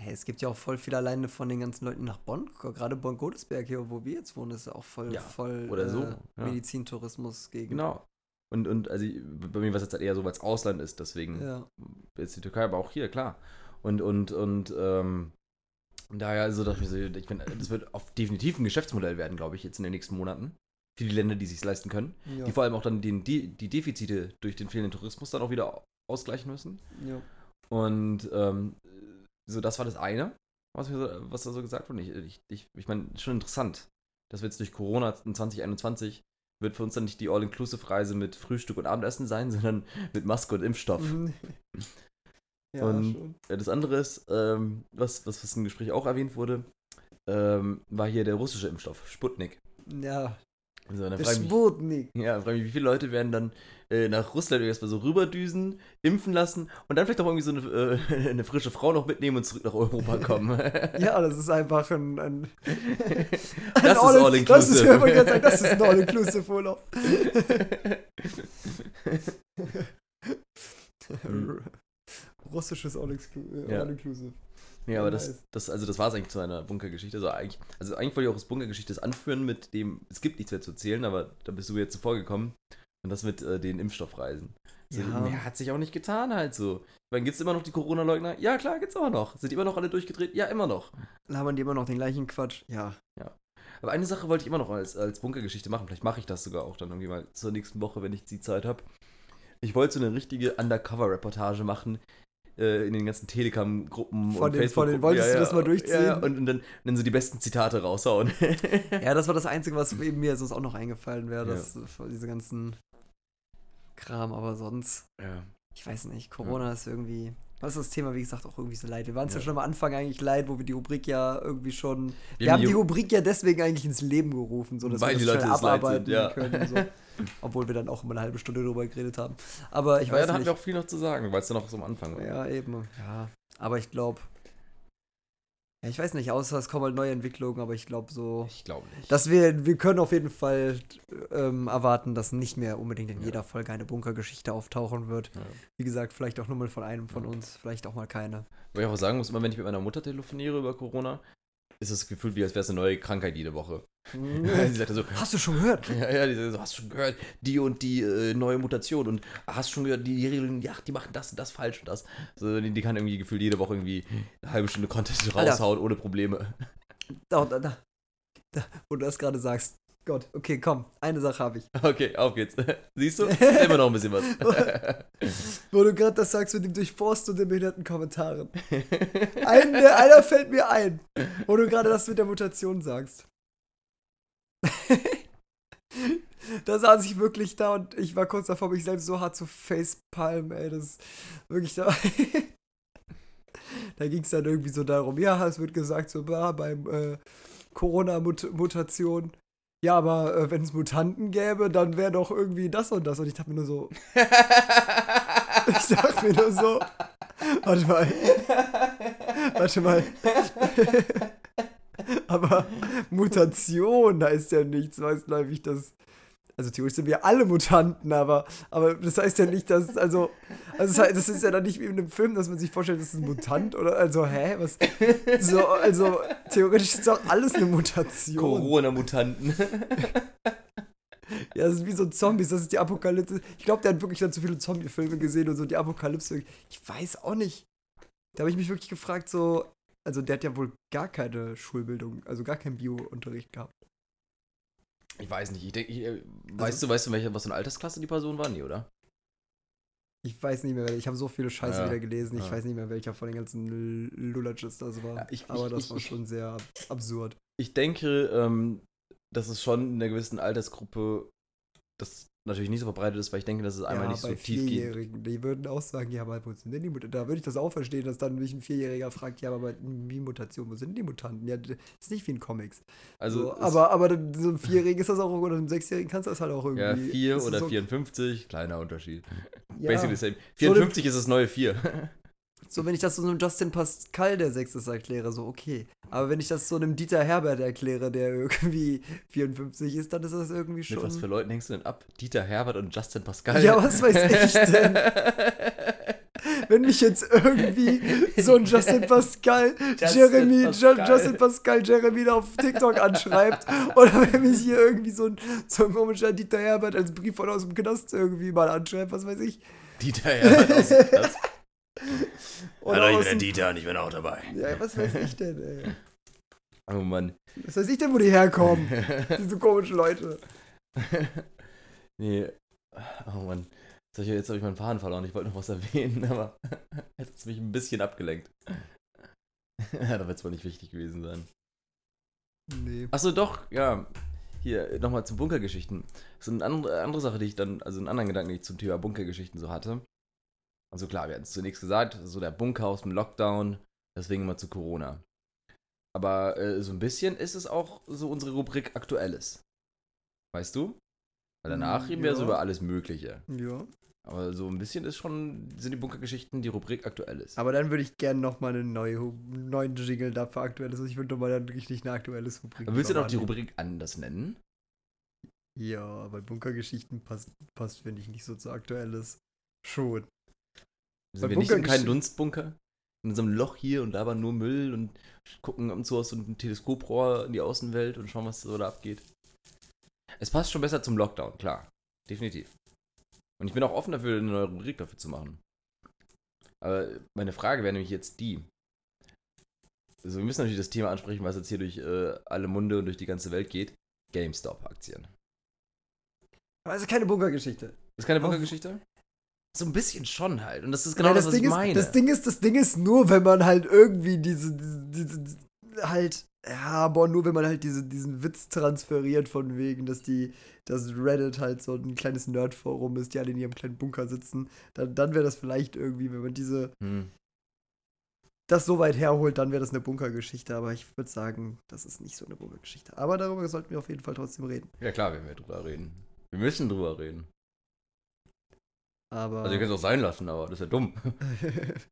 Hey, es gibt ja auch voll viel alleine von den ganzen Leuten nach Bonn. Gerade Bonn-Godesberg hier, wo wir jetzt wohnen, ist auch voll, Ja, voll oder so, äh, ja. Medizintourismus gegen. Genau. Und, und also bei mir war es jetzt halt eher so, weil es Ausland ist, deswegen Ja. jetzt die Türkei, aber auch hier, klar. Und, und, und, ähm, daher, also dachte ich mir so, ich bin, das wird auf definitiv ein Geschäftsmodell werden, glaube ich, jetzt in den nächsten Monaten. Für die Länder, die sich leisten können. Ja. Die vor allem auch dann den, die, die Defizite durch den fehlenden Tourismus dann auch wieder ausgleichen müssen. ja. Und ähm, so, das war das eine, was, mir so, was da so gesagt wurde. Ich, ich, ich, ich meine, schon interessant, dass wir jetzt durch Corona in 2021 wird für uns dann nicht die All-Inclusive-Reise mit Frühstück und Abendessen sein, sondern mit Maske und Impfstoff. Mhm. ja, Und- schon. Ja, Das andere ist, ähm, was, was, was im Gespräch auch erwähnt wurde, ähm, war hier der russische Impfstoff, Sputnik. Ja, So, dann frage ich mich, ja, frage ich mich, wie viele Leute werden dann äh, nach Russland erstmal so rüberdüsen, impfen lassen und dann vielleicht auch irgendwie so eine, äh, eine frische Frau noch mitnehmen und zurück nach Europa kommen. Ja, das ist einfach ein. ein Das ein ist all-inclusive. Das ist, ich gerade sagen, das ist ein All-Inclusive Urlaub. Hm. Russisches All-Inclusive. Ja. All-Inclusive. Ja, aber das, Nice. das, also das war es eigentlich zu einer Bunkergeschichte. Also eigentlich, also eigentlich wollte ich auch das Bunkergeschichte anführen mit dem, es gibt nichts mehr zu erzählen, aber da bist du jetzt zuvor gekommen. Und das mit äh, den Impfstoffreisen. So, Ja. Mehr hat sich auch nicht getan halt so. Meine, gibt es immer noch die Corona-Leugner? Ja, klar, gibt's immer noch. Sind die immer noch alle durchgedreht? Ja, immer noch. Labern die immer noch den gleichen Quatsch? Ja. Aber eine Sache wollte ich immer noch als, als Bunkergeschichte machen. Vielleicht mache ich das sogar auch dann irgendwie mal zur nächsten Woche, wenn ich die Zeit habe. Ich wollte so eine richtige Undercover-Reportage machen äh, in den ganzen Telegram-Gruppen Von und den- von den- wolltest du das mal durchziehen? Ja, ja. Und, und, dann, und dann so die besten Zitate raushauen. Ja, das war das Einzige, was eben mir sonst auch noch eingefallen wäre, Ja. dass diese ganzen Kram, aber sonst, ja. ich weiß nicht, Corona ist irgendwie. Was ist das Thema, wie gesagt, auch irgendwie so leid. Wir waren es ja. Ja. schon am Anfang eigentlich leid, wo wir die Rubrik ja irgendwie schon. Wir, Wir haben die die- Rubrik ja deswegen eigentlich ins Leben gerufen, so dass Weil wir die das Leute es leid abarbeiten sind, ja. können. So. Obwohl wir dann auch immer eine halbe Stunde drüber geredet haben. Aber ich ja, weiß da hatten nicht. wir auch viel noch zu sagen, weil es dann noch so am Anfang war. Ja, eben. Ja. Aber ich glaube. Ja, ich weiß nicht, außer es kommen halt neue Entwicklungen, aber ich glaube so. Ich glaube nicht. Dass wir, wir können auf jeden Fall ähm, erwarten, dass nicht mehr unbedingt in Ja. jeder Folge eine Bunkergeschichte auftauchen wird. Ja. Wie gesagt, vielleicht auch nur mal von einem von uns, vielleicht auch mal keine. Weil ich auch sagen muss, immer wenn ich mit meiner Mutter telefoniere über Corona, ist das Gefühl, wie als wäre es eine neue Krankheit jede Woche. Sie sagte so, Hast du schon gehört? ja, ja, die sagt so, hast du schon gehört, die und die äh, neue Mutation und hast du schon gehört, die, die Regeln, ja, die machen das und das falsch und das. So, die, die kann irgendwie gefühlt jede Woche irgendwie eine halbe Stunde Content Alter. raushauen ohne Probleme. Da, da, da, da. Wo du das gerade sagst. Gott, okay, komm, eine Sache habe ich. Okay, auf geht's. Siehst du? Immer noch ein bisschen was. Wo du gerade das sagst mit dem Durchforsten und den behinderten Kommentaren. Ein, einer fällt mir ein, wo du gerade das mit der Mutation sagst. da saß ich wirklich da und ich war kurz davor, mich selbst so hart zu facepalmen, ey. Das ist wirklich da. da ging es dann irgendwie so darum, ja, es wird gesagt, so, ja, beim äh, Corona-Mutation. Ja, aber äh, wenn es Mutanten gäbe, dann wäre doch irgendwie das und das. Und ich dachte mir nur so, ich dachte mir nur so, warte mal, warte mal. Aber Mutation heißt ja nicht zwangsläufig, dass. Also theoretisch sind wir alle Mutanten, aber, aber das heißt ja nicht, dass. Also, also das, ist ja dann nicht wie in einem Film, dass man sich vorstellt, das ist ein Mutant oder. Also, hä? Was? So, also theoretisch ist doch alles eine Mutation. Corona-Mutanten. Ja, das ist wie so Zombies, das ist die Apokalypse. Ich glaube, der hat wirklich dann zu viele Zombie-Filme gesehen und so die Apokalypse. Ich weiß auch nicht. Da habe ich mich wirklich gefragt, so, also der hat ja wohl gar keine Schulbildung, also gar keinen Bio-Unterricht gehabt. Ich weiß nicht. Ich denk, ich, äh, weißt du, weißt du, welche, was für eine Altersklasse die Person war? Nee, oder? Ich weiß nicht mehr, ich habe so viele Scheiße Ja, wieder gelesen. Ich ja. weiß nicht mehr, welcher von den ganzen Lulatches das war. Ja, ich- Aber ich- das ich- war schon sehr ab absurd. Ich denke, ähm, dass es schon in einer gewissen Altersgruppe das natürlich nicht so verbreitet ist, weil ich denke, dass es einmal ja, nicht so tief geht. Vierjährigen, die würden auch sagen, ja, aber wo sind denn die Mutanten? Da würde ich das auch verstehen, dass dann mich ein Vierjähriger fragt, ja, aber wie Mutation, wo sind die Mutanten? Ja, das ist nicht wie in Comics. Also, so, aber, aber so ein Vierjährigen ist das auch, oder ein Sechsjährigen kannst du das halt auch irgendwie. ja, 4 Das ist oder so, 54, kleiner Unterschied. Ja, Basically the same. 54 ist das neue 4. so, wenn ich das so einem Justin Pascal, der Sechs ist, erkläre, so, okay. Aber wenn ich das so einem Dieter Herbert erkläre, der irgendwie 54 ist, dann ist das irgendwie Mit schon. was für Leuten hängst du denn ab? Dieter Herbert und Justin Pascal? Ja, was weiß ich denn? wenn mich jetzt irgendwie so ein Justin Pascal, Jeremy, Pascal. Justin Pascal, Jeremy auf TikTok anschreibt oder wenn mich hier irgendwie so ein, so ein komischer Dieter Herbert als Brief von aus dem Knast irgendwie mal anschreibt, was weiß ich. Dieter Herbert aus dem Knast. Oder aus dem, Dieter und ich bin auch dabei. ja, was weiß ich denn, ey. Oh Mann. Was weiß ich denn, wo die herkommen, diese komischen Leute. nee. Oh Mann. Jetzt habe ich, ich meinen Faden verloren. Ich wollte noch was erwähnen, aber jetzt hat es mich ein bisschen abgelenkt. ja, da wird es wohl nicht wichtig gewesen sein. Nee. Achso, doch, ja. Hier, nochmal zu Bunkergeschichten. So eine andere, andere Sache, die ich dann, also einen anderen Gedanken, den ich zum Thema Bunkergeschichten so hatte. Also klar, wir hatten es zunächst gesagt, so der Bunker aus dem Lockdown, deswegen immer zu Corona. Aber äh, so ein bisschen ist es auch so unsere Rubrik Aktuelles. Weißt du? Weil danach Mm, reden wir ja so über alles Mögliche. Ja. Aber so ein bisschen ist schon, sind die Bunkergeschichten die Rubrik Aktuelles. Aber dann würde ich gerne nochmal einen neue, neuen Jingle dafür aktuelles. Ich würde nochmal dann richtig eine aktuelles Rubrik. Aber willst du doch die. Rubrik anders nennen? Ja, weil Bunkergeschichten passt, passt finde ich, nicht so zu aktuelles. Schon. Sind wir nicht in keinem Dunstbunker? In so einem Loch hier und da aber nur Müll und gucken ab und zu aus so einem Teleskoprohr in die Außenwelt und schauen, was so da abgeht. Es passt schon besser zum Lockdown, klar. Definitiv. Und ich bin auch offen dafür, eine neue Rubrik dafür zu machen. Aber meine Frage wäre nämlich jetzt die. Also wir müssen natürlich das Thema ansprechen, was jetzt hier durch äh, alle Munde und durch die ganze Welt geht. GameStop-Aktien. Aber es ist keine Bunkergeschichte. Ist keine Bunkergeschichte? So ein bisschen schon halt. Und das ist genau Ja, das, was Ding ich ist, meine. Das Ding ist, das Ding ist nur, wenn man halt irgendwie diese, diese, diese halt, ja, aber nur wenn man halt diese, diesen Witz transferiert von wegen, dass die, dass Reddit halt so ein kleines Nerdforum ist, die alle in ihrem kleinen Bunker sitzen, dann, dann wäre das vielleicht irgendwie, wenn man diese, hm. das so weit herholt, dann wäre das eine Bunkergeschichte, aber ich würde sagen, das ist nicht so eine Bunkergeschichte. Aber darüber sollten wir auf jeden Fall trotzdem reden. Ja klar, wenn wir drüber reden. Wir müssen drüber reden. Aber. Also ihr könnt es auch sein lassen, aber das ist ja dumm.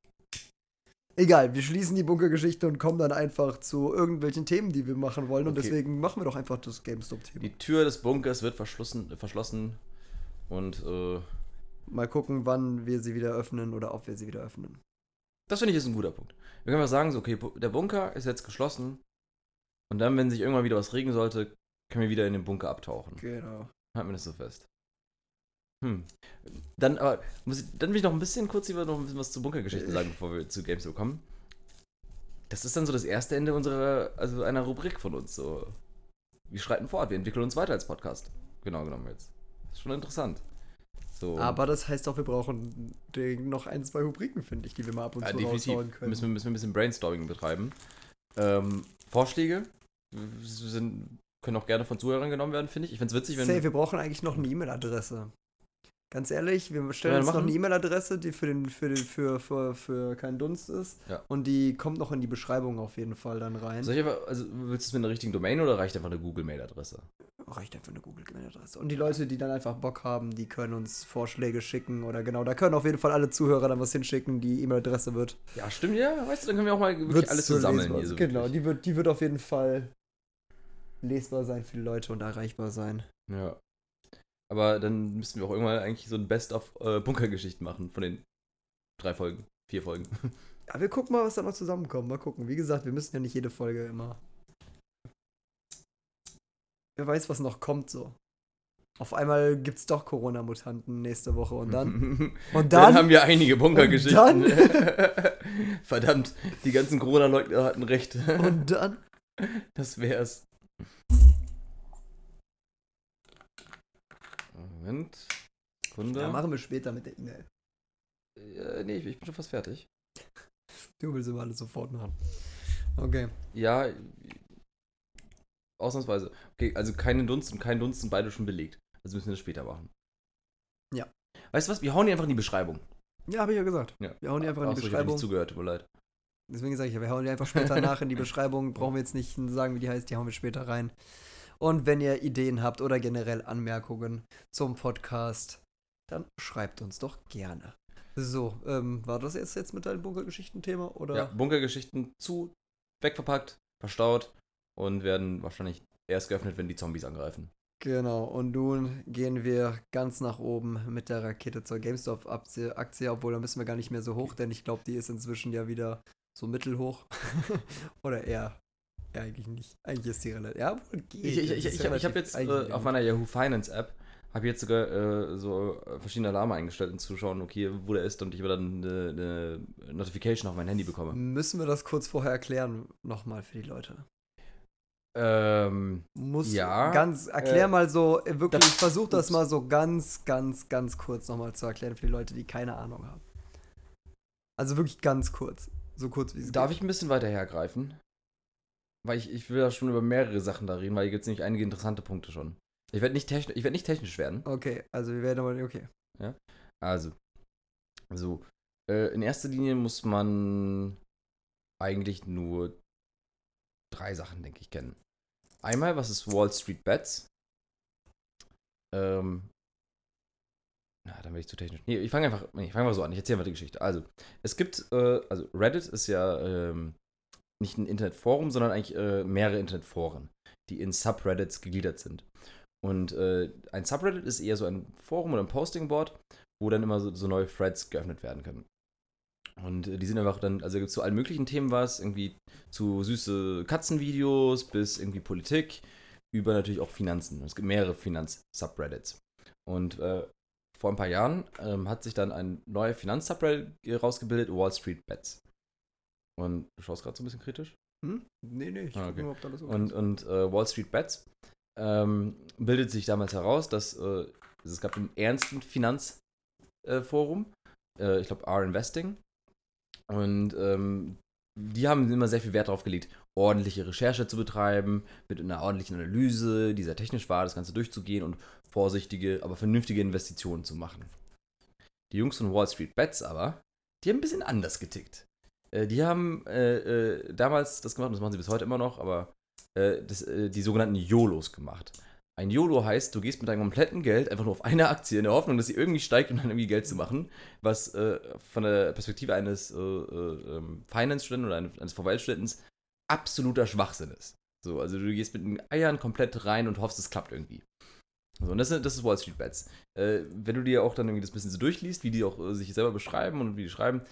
Egal, wir schließen die Bunkergeschichte und kommen dann einfach zu irgendwelchen Themen, die wir machen wollen. Und Okay. deswegen machen wir doch einfach das GameStop-Thema. Die Tür des Bunkers wird verschlossen, äh, verschlossen und äh, Mal gucken, wann wir sie wieder öffnen oder ob wir sie wieder öffnen. das finde ich ist ein guter Punkt. Wir können mal sagen, so, okay, der Bunker ist jetzt geschlossen und dann, wenn sich irgendwann wieder was regen sollte, können wir wieder in den Bunker abtauchen. Genau. Halten wir das so fest. Hm. Dann, aber, muss ich, dann will ich noch ein bisschen kurz über noch ein bisschen was zu Bunkergeschichten sagen, bevor wir zu GameStop kommen. Das ist dann so das erste Ende unserer, also einer Rubrik von uns. So. Wir schreiten fort, wir entwickeln uns weiter als Podcast. Genau genommen jetzt. Das ist schon interessant. So. Aber das heißt auch, wir brauchen noch ein, zwei Rubriken, finde ich, die wir mal ab und ja, zu raushauen können. müssen wir, müssen wir ein bisschen Brainstorming betreiben. Ähm, Vorschläge sind, können auch gerne von Zuhörern genommen werden, finde ich. Ich finde es witzig, wenn. Safe, wir brauchen eigentlich noch eine E-Mail-Adresse. Ganz ehrlich, wir stellen wir uns noch machen? eine E-Mail-Adresse, die für, den, für, den, für, für, für keinen Dunst ist. Ja. Und die kommt noch in die Beschreibung auf jeden Fall dann rein. Soll ich einfach, also willst du es mit einer richtigen Domain oder reicht einfach eine Google-Mail-Adresse? Reicht einfach eine Google-Mail-Adresse. Und die Leute, die dann einfach Bock haben, die können uns Vorschläge schicken oder genau, da können auf jeden Fall alle Zuhörer dann was hinschicken. Die E-Mail-Adresse wird, Ja, stimmt, ja. Weißt du, dann können wir auch mal wirklich alles zusammen so. Genau, die wird, die wird auf jeden Fall lesbar sein für die Leute und erreichbar sein. Ja. Aber dann müssten wir auch irgendwann eigentlich so ein Best-of-Bunkergeschichten machen von den drei Folgen, vier Folgen. Ja, wir gucken mal, was da noch zusammenkommt. Mal gucken. Wie gesagt, wir müssen ja nicht jede Folge immer. Wer weiß, was noch kommt so. Auf einmal gibt es doch Corona-Mutanten nächste Woche und dann. Und dann- haben wir einige Bunkergeschichten. Und Verdammt, die ganzen Corona-Leugner hatten recht. Und dann. Das wär's. Moment. Kunde. Ja, machen wir später mit der E-Mail. Äh, nee, ich, ich bin schon fast fertig. Du willst immer alles sofort machen. Okay. Ja, ausnahmsweise. Okay, also keinen Dunst und kein Dunst sind beide schon belegt. Also müssen wir das später machen. Ja. Weißt du was? Wir hauen die einfach in die Beschreibung. Ja, habe ich ja gesagt. Ja. Wir hauen die einfach in die Ach so, ich Beschreibung. nicht zugehört, tut mir leid. Deswegen sage ich ja, wir hauen die einfach später nach in die Beschreibung. Brauchen wir jetzt nicht sagen, wie die heißt, die hauen wir später rein. Und wenn ihr Ideen habt oder generell Anmerkungen zum Podcast, dann schreibt uns doch gerne. So, ähm, war das jetzt, jetzt mit deinem Bunkergeschichten-Thema? Oder? Ja, Bunkergeschichten zu, wegverpackt, verstaut und werden wahrscheinlich erst geöffnet, wenn die Zombies angreifen. Genau, und nun gehen wir ganz nach oben mit der Rakete zur GameStop-Aktie, Aktie, obwohl da müssen wir gar nicht mehr so hoch, denn ich glaube, die ist inzwischen ja wieder so mittelhoch. Oder eher, ja, eigentlich nicht. Eigentlich ist die relativ. Ja, wohl geht. Ich, ich, ich, ich, ich habe jetzt äh, auf meiner Yahoo Finance App habe jetzt sogar äh, so äh, verschiedene Alarme eingestellt, um zu schauen, okay, wo der ist und ich wieder dann eine, eine Notification auf mein Handy bekomme. Müssen wir das kurz vorher erklären, nochmal für die Leute? Ähm, Muss Ja, ganz, erklär äh, mal so, äh, wirklich, das- versuch das ups. mal so ganz, ganz, ganz kurz nochmal zu erklären für die Leute, die keine Ahnung haben. Also wirklich ganz kurz. So kurz wie es darf geht. ich ein bisschen weiter hergreifen? Weil ich, ich will ja schon über mehrere Sachen da reden, weil hier gibt es nämlich einige interessante Punkte schon. Ich werde nicht, techni ich werd nicht technisch werden. Okay, also wir werden aber, okay. Also, so. Äh, in erster Linie muss man eigentlich nur drei Sachen, denke ich, kennen. Einmal, was ist Wall Street Bets? Ähm. Na, dann werde ich zu technisch. Nee, ich fange einfach, nee, ich fange mal so an. Ich erzähle mal die Geschichte. Also, es gibt, äh, also Reddit ist ja ähm, nicht ein Internetforum, sondern eigentlich äh, mehrere Internetforen, die in Subreddits gegliedert sind. Und äh, ein Subreddit ist eher so ein Forum oder ein Postingboard, wo dann immer so, so neue Threads geöffnet werden können. Und äh, die sind einfach dann, also es zu allen möglichen Themen was, irgendwie zu süße Katzenvideos bis irgendwie Politik, über natürlich auch Finanzen. Es gibt mehrere Finanz-Subreddits. Und äh, vor ein paar Jahren ähm, hat sich dann ein neuer Finanz-Subreddit rausgebildet, Wall Street Bets. Und du schaust gerade so ein bisschen kritisch? Hm? Nee, nee, ich Ah, okay. nur, ob da alles Und, und äh, Wall Street Bets ähm, bildet sich damals heraus, dass äh, es gab einen ernsten Finanzforum, äh, äh, ich glaube R Investing. Und ähm, die haben immer sehr viel Wert darauf gelegt, ordentliche Recherche zu betreiben, mit einer ordentlichen Analyse, die sehr technisch war, das Ganze durchzugehen und vorsichtige, aber vernünftige Investitionen zu machen. Die Jungs von Wall Street Bets aber, die haben ein bisschen anders getickt. Äh, die haben äh, äh, damals das gemacht, und das machen sie bis heute immer noch, aber äh, das, die sogenannten YOLOs gemacht. Ein YOLO heißt, du gehst mit deinem kompletten Geld einfach nur auf eine Aktie in der Hoffnung, dass sie irgendwie steigt, um dann irgendwie Geld zu machen, was von der Perspektive eines äh, äh, ähm, Finance-Studenten oder eines, Verwaltstudenten absoluter Schwachsinn ist. So, also du gehst mit den Eiern komplett rein und hoffst, es klappt irgendwie. So, und das, ist- das ist Wall Street Bets. Äh, wenn du dir auch dann irgendwie das bisschen so durchliest, wie die auch äh, sich selber beschreiben und wie die schreiben,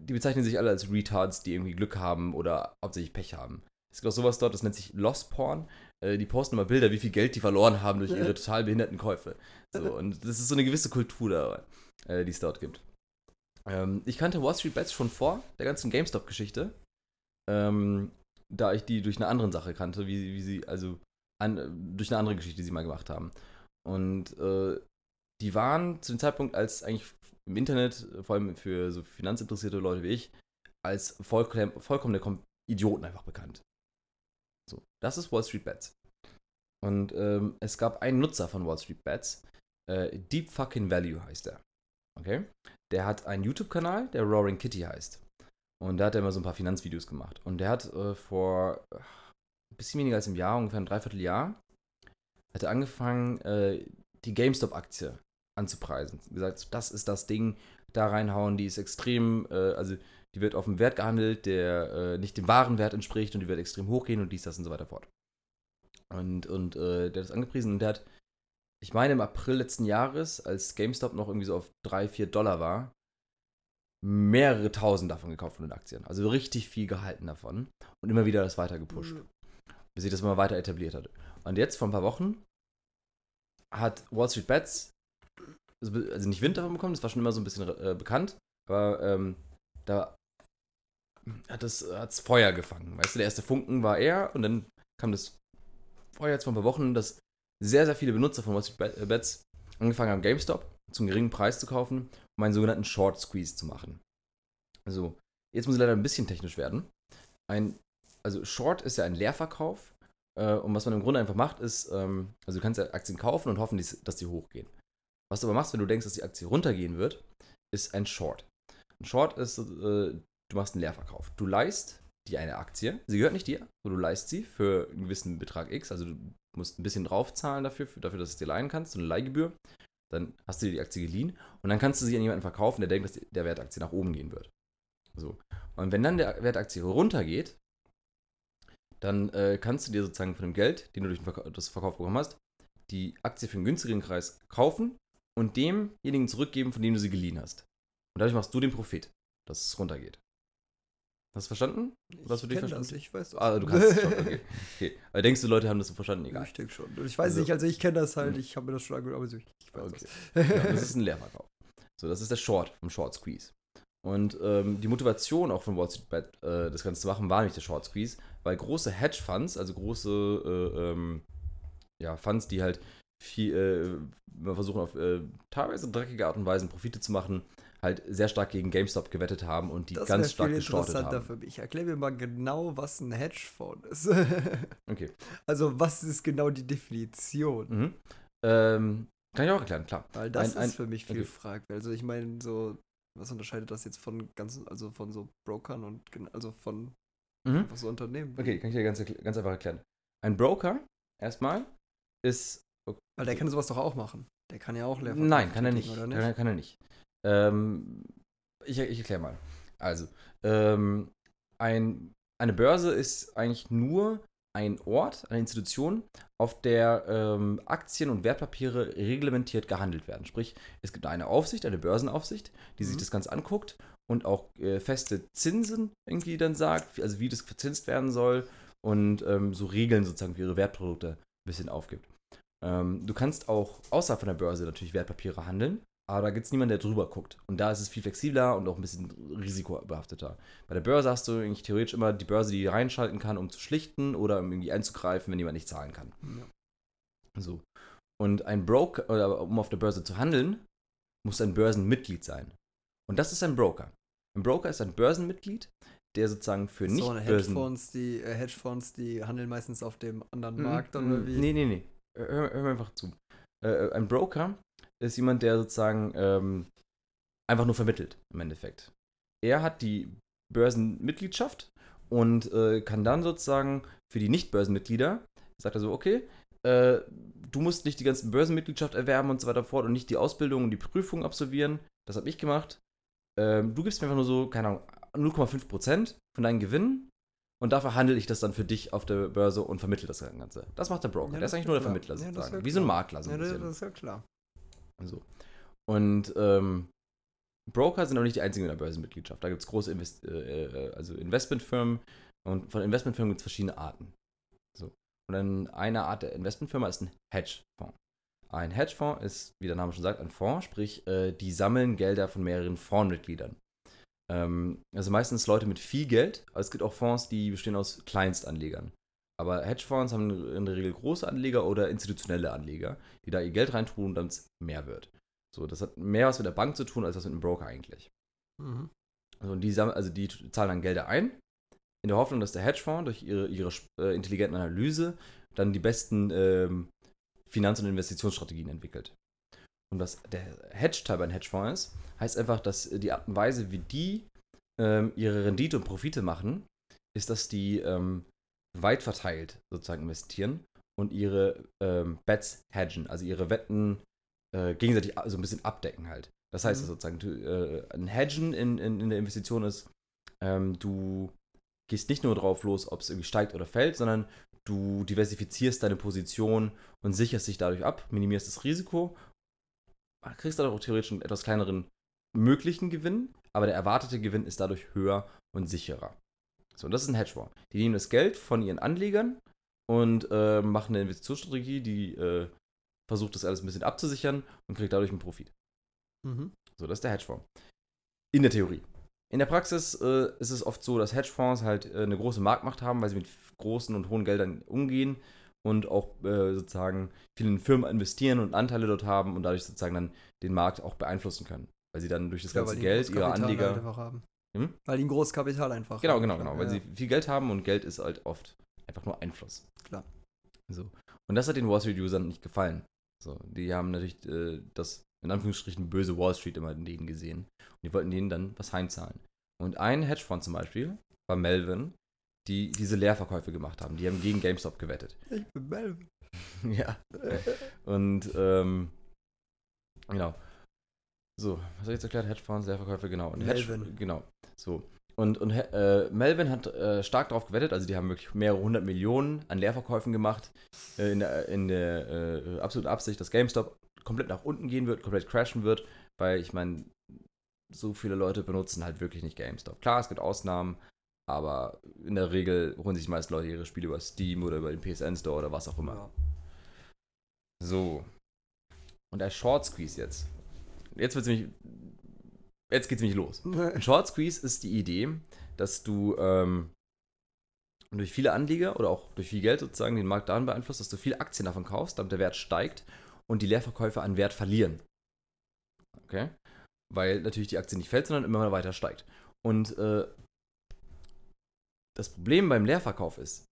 die bezeichnen sich alle als Retards, die irgendwie Glück haben oder hauptsächlich Pech haben. Es gibt auch sowas dort, das nennt sich Lost Porn. Äh, die posten immer Bilder, wie viel Geld die verloren haben durch ihre total behinderten Käufe. So, und das ist so eine gewisse Kultur da, äh, die es dort gibt. Ähm, ich kannte Wall Street Bets schon vor der ganzen GameStop-Geschichte, ähm, da ich die durch eine andere Sache kannte, wie, wie sie, also an, durch eine andere Geschichte, die sie mal gemacht haben. Und äh, die waren zu dem Zeitpunkt als eigentlich im Internet, vor allem für so finanzinteressierte Leute wie ich, als vollkommen, vollkommene Kom Idioten einfach bekannt. So, das ist Wall Street Bets. Und ähm, es gab einen Nutzer von Wall Street Bets, äh, Deep Fucking Value heißt er. Okay? Der hat einen YouTube-Kanal, der Roaring Kitty heißt. Und da hat er immer so ein paar Finanzvideos gemacht. Und der hat äh, vor äh, ein bisschen weniger als einem Jahr, ungefähr ein Dreivierteljahr, hat er angefangen, äh, die GameStop-Aktie anzupreisen. Gesagt, das ist das Ding, da reinhauen, die ist extrem, äh, also die wird auf einen Wert gehandelt, der äh, nicht dem wahren Wert entspricht und die wird extrem hochgehen und dies, das und so weiter fort. Und, und äh, der hat das angepriesen und der hat, ich meine im April letzten Jahres, als GameStop noch irgendwie so auf 3, 4 Dollar war, mehrere tausend davon gekauft von den Aktien. Also richtig viel gehalten davon und immer wieder das weiter gepusht, bis sich das immer weiter etabliert hat. Und jetzt vor ein paar Wochen hat Wall Street Bets, also nicht Wind davon bekommen, das war schon immer so ein bisschen äh, bekannt, aber ähm, da hat es hat's Feuer gefangen. Weißt du, der erste Funken war er und dann kam das Feuer jetzt vor ein paar Wochen, dass sehr, sehr viele Benutzer von Wall Street äh, Bets angefangen haben, GameStop zum geringen Preis zu kaufen, um einen sogenannten Short Squeeze zu machen. Also, jetzt muss ich leider ein bisschen technisch werden. Ein, also Short ist ja ein Leerverkauf äh, und was man im Grunde einfach macht, ist, ähm, also du kannst ja Aktien kaufen und hoffen, dass die hochgehen. Was du aber machst, wenn du denkst, dass die Aktie runtergehen wird, ist ein Short. Ein Short ist, äh, du machst einen Leerverkauf. Du leihst dir eine Aktie, sie gehört nicht dir, aber du leihst sie für einen gewissen Betrag X, also du musst ein bisschen draufzahlen dafür, für, dafür, dass du es dir leihen kannst, so eine Leihgebühr. Dann hast du dir die Aktie geliehen und dann kannst du sie an jemanden verkaufen, der denkt, dass die- der Wert Aktie nach oben gehen wird. So. Und wenn dann der Wert Aktie runtergeht, dann äh, kannst du dir sozusagen von dem Geld, den du durch den Verka das Verkauf bekommen hast, die Aktie für einen günstigeren Preis kaufen und demjenigen zurückgeben, von dem du sie geliehen hast. Und dadurch machst du den Profit, dass es runtergeht. Hast du verstanden? Was für dich kenn verstanden? das, ich weiß das. Ah, du kannst es schon, okay. okay. Aber denkst du, Leute haben das so verstanden? Egal. Ich denke schon. Ich weiß Also- nicht, also ich kenne das halt, Mhm. ich habe mir das schon angehört, aber ich weiß Okay. das. Ja, das ist ein Leerverkauf. So, das ist der Short vom Short Squeeze. Und ähm, die Motivation auch von Wall Street Bet, äh, das Ganze zu machen, war nicht der Short Squeeze, weil große Hedge Funds, also große äh, ähm, ja, Funds, die halt viel, äh, versuchen auf äh, teilweise dreckige Art und Weise Profite zu machen, halt sehr stark gegen GameStop gewettet haben und die Das ganz stark viel gestartet interessanter haben. für mich. Erklär mir mal genau, was ein Hedgefonds ist. Okay. also, was ist genau die Definition? Mhm. Ähm, kann ich auch erklären, klar. Weil das Ein- ein- ist für mich viel okay. fragwürdig. Also, ich meine, so, was unterscheidet das jetzt von ganzen, also von so Brokern und also von Mhm. einfach so Unternehmen? Okay, kann ich dir ganz, ganz einfach erklären. Ein Broker, erstmal, ist Weil der kann sowas doch auch machen. Der kann ja auch leer Nein, kann er nicht. Oder Kann, nicht? er, kann er nicht. Ähm, ich ich erkläre mal. Also, ähm, ein, eine Börse ist eigentlich nur ein Ort, eine Institution, auf der ähm, Aktien und Wertpapiere reglementiert gehandelt werden. Sprich, es gibt eine Aufsicht, eine Börsenaufsicht, die sich Mhm. das Ganze anguckt und auch äh, feste Zinsen irgendwie dann sagt, also wie das verzinst werden soll und ähm, so Regeln sozusagen für ihre Wertprodukte ein bisschen aufgibt. Ähm, du kannst auch außerhalb von der Börse natürlich Wertpapiere handeln, aber da gibt es niemanden, der drüber guckt. Und da ist es viel flexibler und auch ein bisschen risikobehafteter. Bei der Börse hast du eigentlich theoretisch immer die Börse, die reinschalten kann, um zu schlichten oder um irgendwie einzugreifen, wenn jemand nicht zahlen kann. Ja. So. Und ein Broker, oder um auf der Börse zu handeln, muss ein Börsenmitglied sein. Und das ist ein Broker. Ein Broker ist ein Börsenmitglied, der sozusagen für nicht so Börsen... Hedgefonds, die äh, Hedgefonds, die handeln meistens auf dem anderen Mhm, Markt oder mhm. wie? Nee, nee, nee. Hör, hör mir einfach zu. Äh, ein Broker ist jemand, der sozusagen ähm, einfach nur vermittelt, im Endeffekt. Er hat die Börsenmitgliedschaft und äh, kann dann sozusagen für die Nicht-Börsenmitglieder, sagt er so, okay, äh, du musst nicht die ganzen Börsenmitgliedschaft erwerben und so weiter fort und nicht die Ausbildung und die Prüfung absolvieren. Das habe ich gemacht. Ähm, du gibst mir einfach nur so, keine Ahnung, 0,5% von deinen Gewinnen und dafür handle ich das dann für dich auf der Börse und vermittle das Ganze. Das macht der Broker. Ja, der ist eigentlich nur der klar. Vermittler sozusagen. ja Wie so ein. Makler so ein ja, das, bisschen. das ist ja klar. So. Und ähm, Broker sind auch nicht die einzigen in der Börsenmitgliedschaft. Da gibt es große Invest äh, äh, also Investmentfirmen und von Investmentfirmen gibt es verschiedene Arten. So. Und dann eine Art der Investmentfirma ist ein Hedgefonds. Ein Hedgefonds ist, wie der Name schon sagt, ein Fonds, sprich, äh, die sammeln Gelder von mehreren Fondsmitgliedern. Ähm, also meistens Leute mit viel Geld, aber es gibt auch Fonds, die bestehen aus Kleinstanlegern. Aber Hedgefonds haben in der Regel große Anleger oder institutionelle Anleger, die da ihr Geld reintun, damit es mehr wird. So, das hat mehr was mit der Bank zu tun, als was mit einem Broker eigentlich. Mhm. Also, und die, also die zahlen dann Gelder ein, in der Hoffnung, dass der Hedgefonds durch ihre, ihre äh, intelligenten Analyse dann die besten ähm, Finanz- und Investitionsstrategien entwickelt. Und was der Hedge-Teil bei einem Hedgefonds ist, heißt einfach, dass die Art und Weise, wie die ähm, ihre Rendite und Profite machen, ist, dass die ähm, weit verteilt sozusagen investieren und ihre ähm, Bets hedgen, also ihre Wetten äh, gegenseitig so ein bisschen abdecken halt. Das heißt Mhm. sozusagen, du, äh, ein Hedgen in, in, in der Investition ist, ähm, du gehst nicht nur drauf los, ob es irgendwie steigt oder fällt, sondern du diversifizierst deine Position und sicherst dich dadurch ab, minimierst das Risiko, kriegst dadurch auch theoretisch einen etwas kleineren möglichen Gewinn, aber der erwartete Gewinn ist dadurch höher und sicherer. So, und das ist ein Hedgefonds. Die nehmen das Geld von ihren Anlegern und äh, machen eine Investitionsstrategie, die äh, versucht das alles ein bisschen abzusichern und kriegt dadurch einen Profit. Mhm. So, das ist der Hedgefonds. In der Theorie. In der Praxis äh, ist es oft so, dass Hedgefonds halt äh, eine große Marktmacht haben, weil sie mit großen und hohen Geldern umgehen und auch äh, sozusagen vielen Firmen investieren und Anteile dort haben und dadurch sozusagen dann den Markt auch beeinflussen können. Weil sie dann durch das Ja, ganze weil Geld Kapital Anleger. Einfach haben. Hm? Weil die ein großes Kapital einfach Genau, haben. genau, genau. Weil Ja. sie viel Geld haben und Geld ist halt oft einfach nur Einfluss. Klar. So. Und das hat den Wall Street-Usern nicht gefallen. So, die haben natürlich äh, das in Anführungsstrichen böse Wall Street immer in denen gesehen. Und die wollten denen dann was heimzahlen. Und ein Hedgefonds zum Beispiel war Melvin, die diese Leerverkäufe gemacht haben. Die haben gegen GameStop gewettet. Ich bin Melvin. ja. Und ähm, genau. So, was habe ich jetzt erklärt? Hedgefonds, Leerverkäufe, genau. Und Hedge, Melvin. Genau. So. Und, und äh, Melvin hat äh, stark darauf gewettet, also die haben wirklich mehrere hundert Millionen an Leerverkäufen gemacht, äh, in der, in der äh, absoluten Absicht, dass GameStop komplett nach unten gehen wird, komplett crashen wird, weil ich meine, so viele Leute benutzen halt wirklich nicht GameStop. Klar, es gibt Ausnahmen, aber in der Regel holen sich meist Leute ihre Spiele über Steam oder über den PSN Store oder was auch immer. Ja. So. Und der Short Squeeze jetzt. Jetzt wird's nämlich. Jetzt geht's nämlich los. Ein Short Squeeze ist die Idee, dass du ähm, durch viele Anleger oder auch durch viel Geld sozusagen den Markt daran beeinflusst, dass du viele Aktien davon kaufst, damit der Wert steigt und die Leerverkäufe an Wert verlieren. Okay? Weil natürlich die Aktie nicht fällt, sondern immer weiter steigt. Und äh, das Problem beim Leerverkauf ist,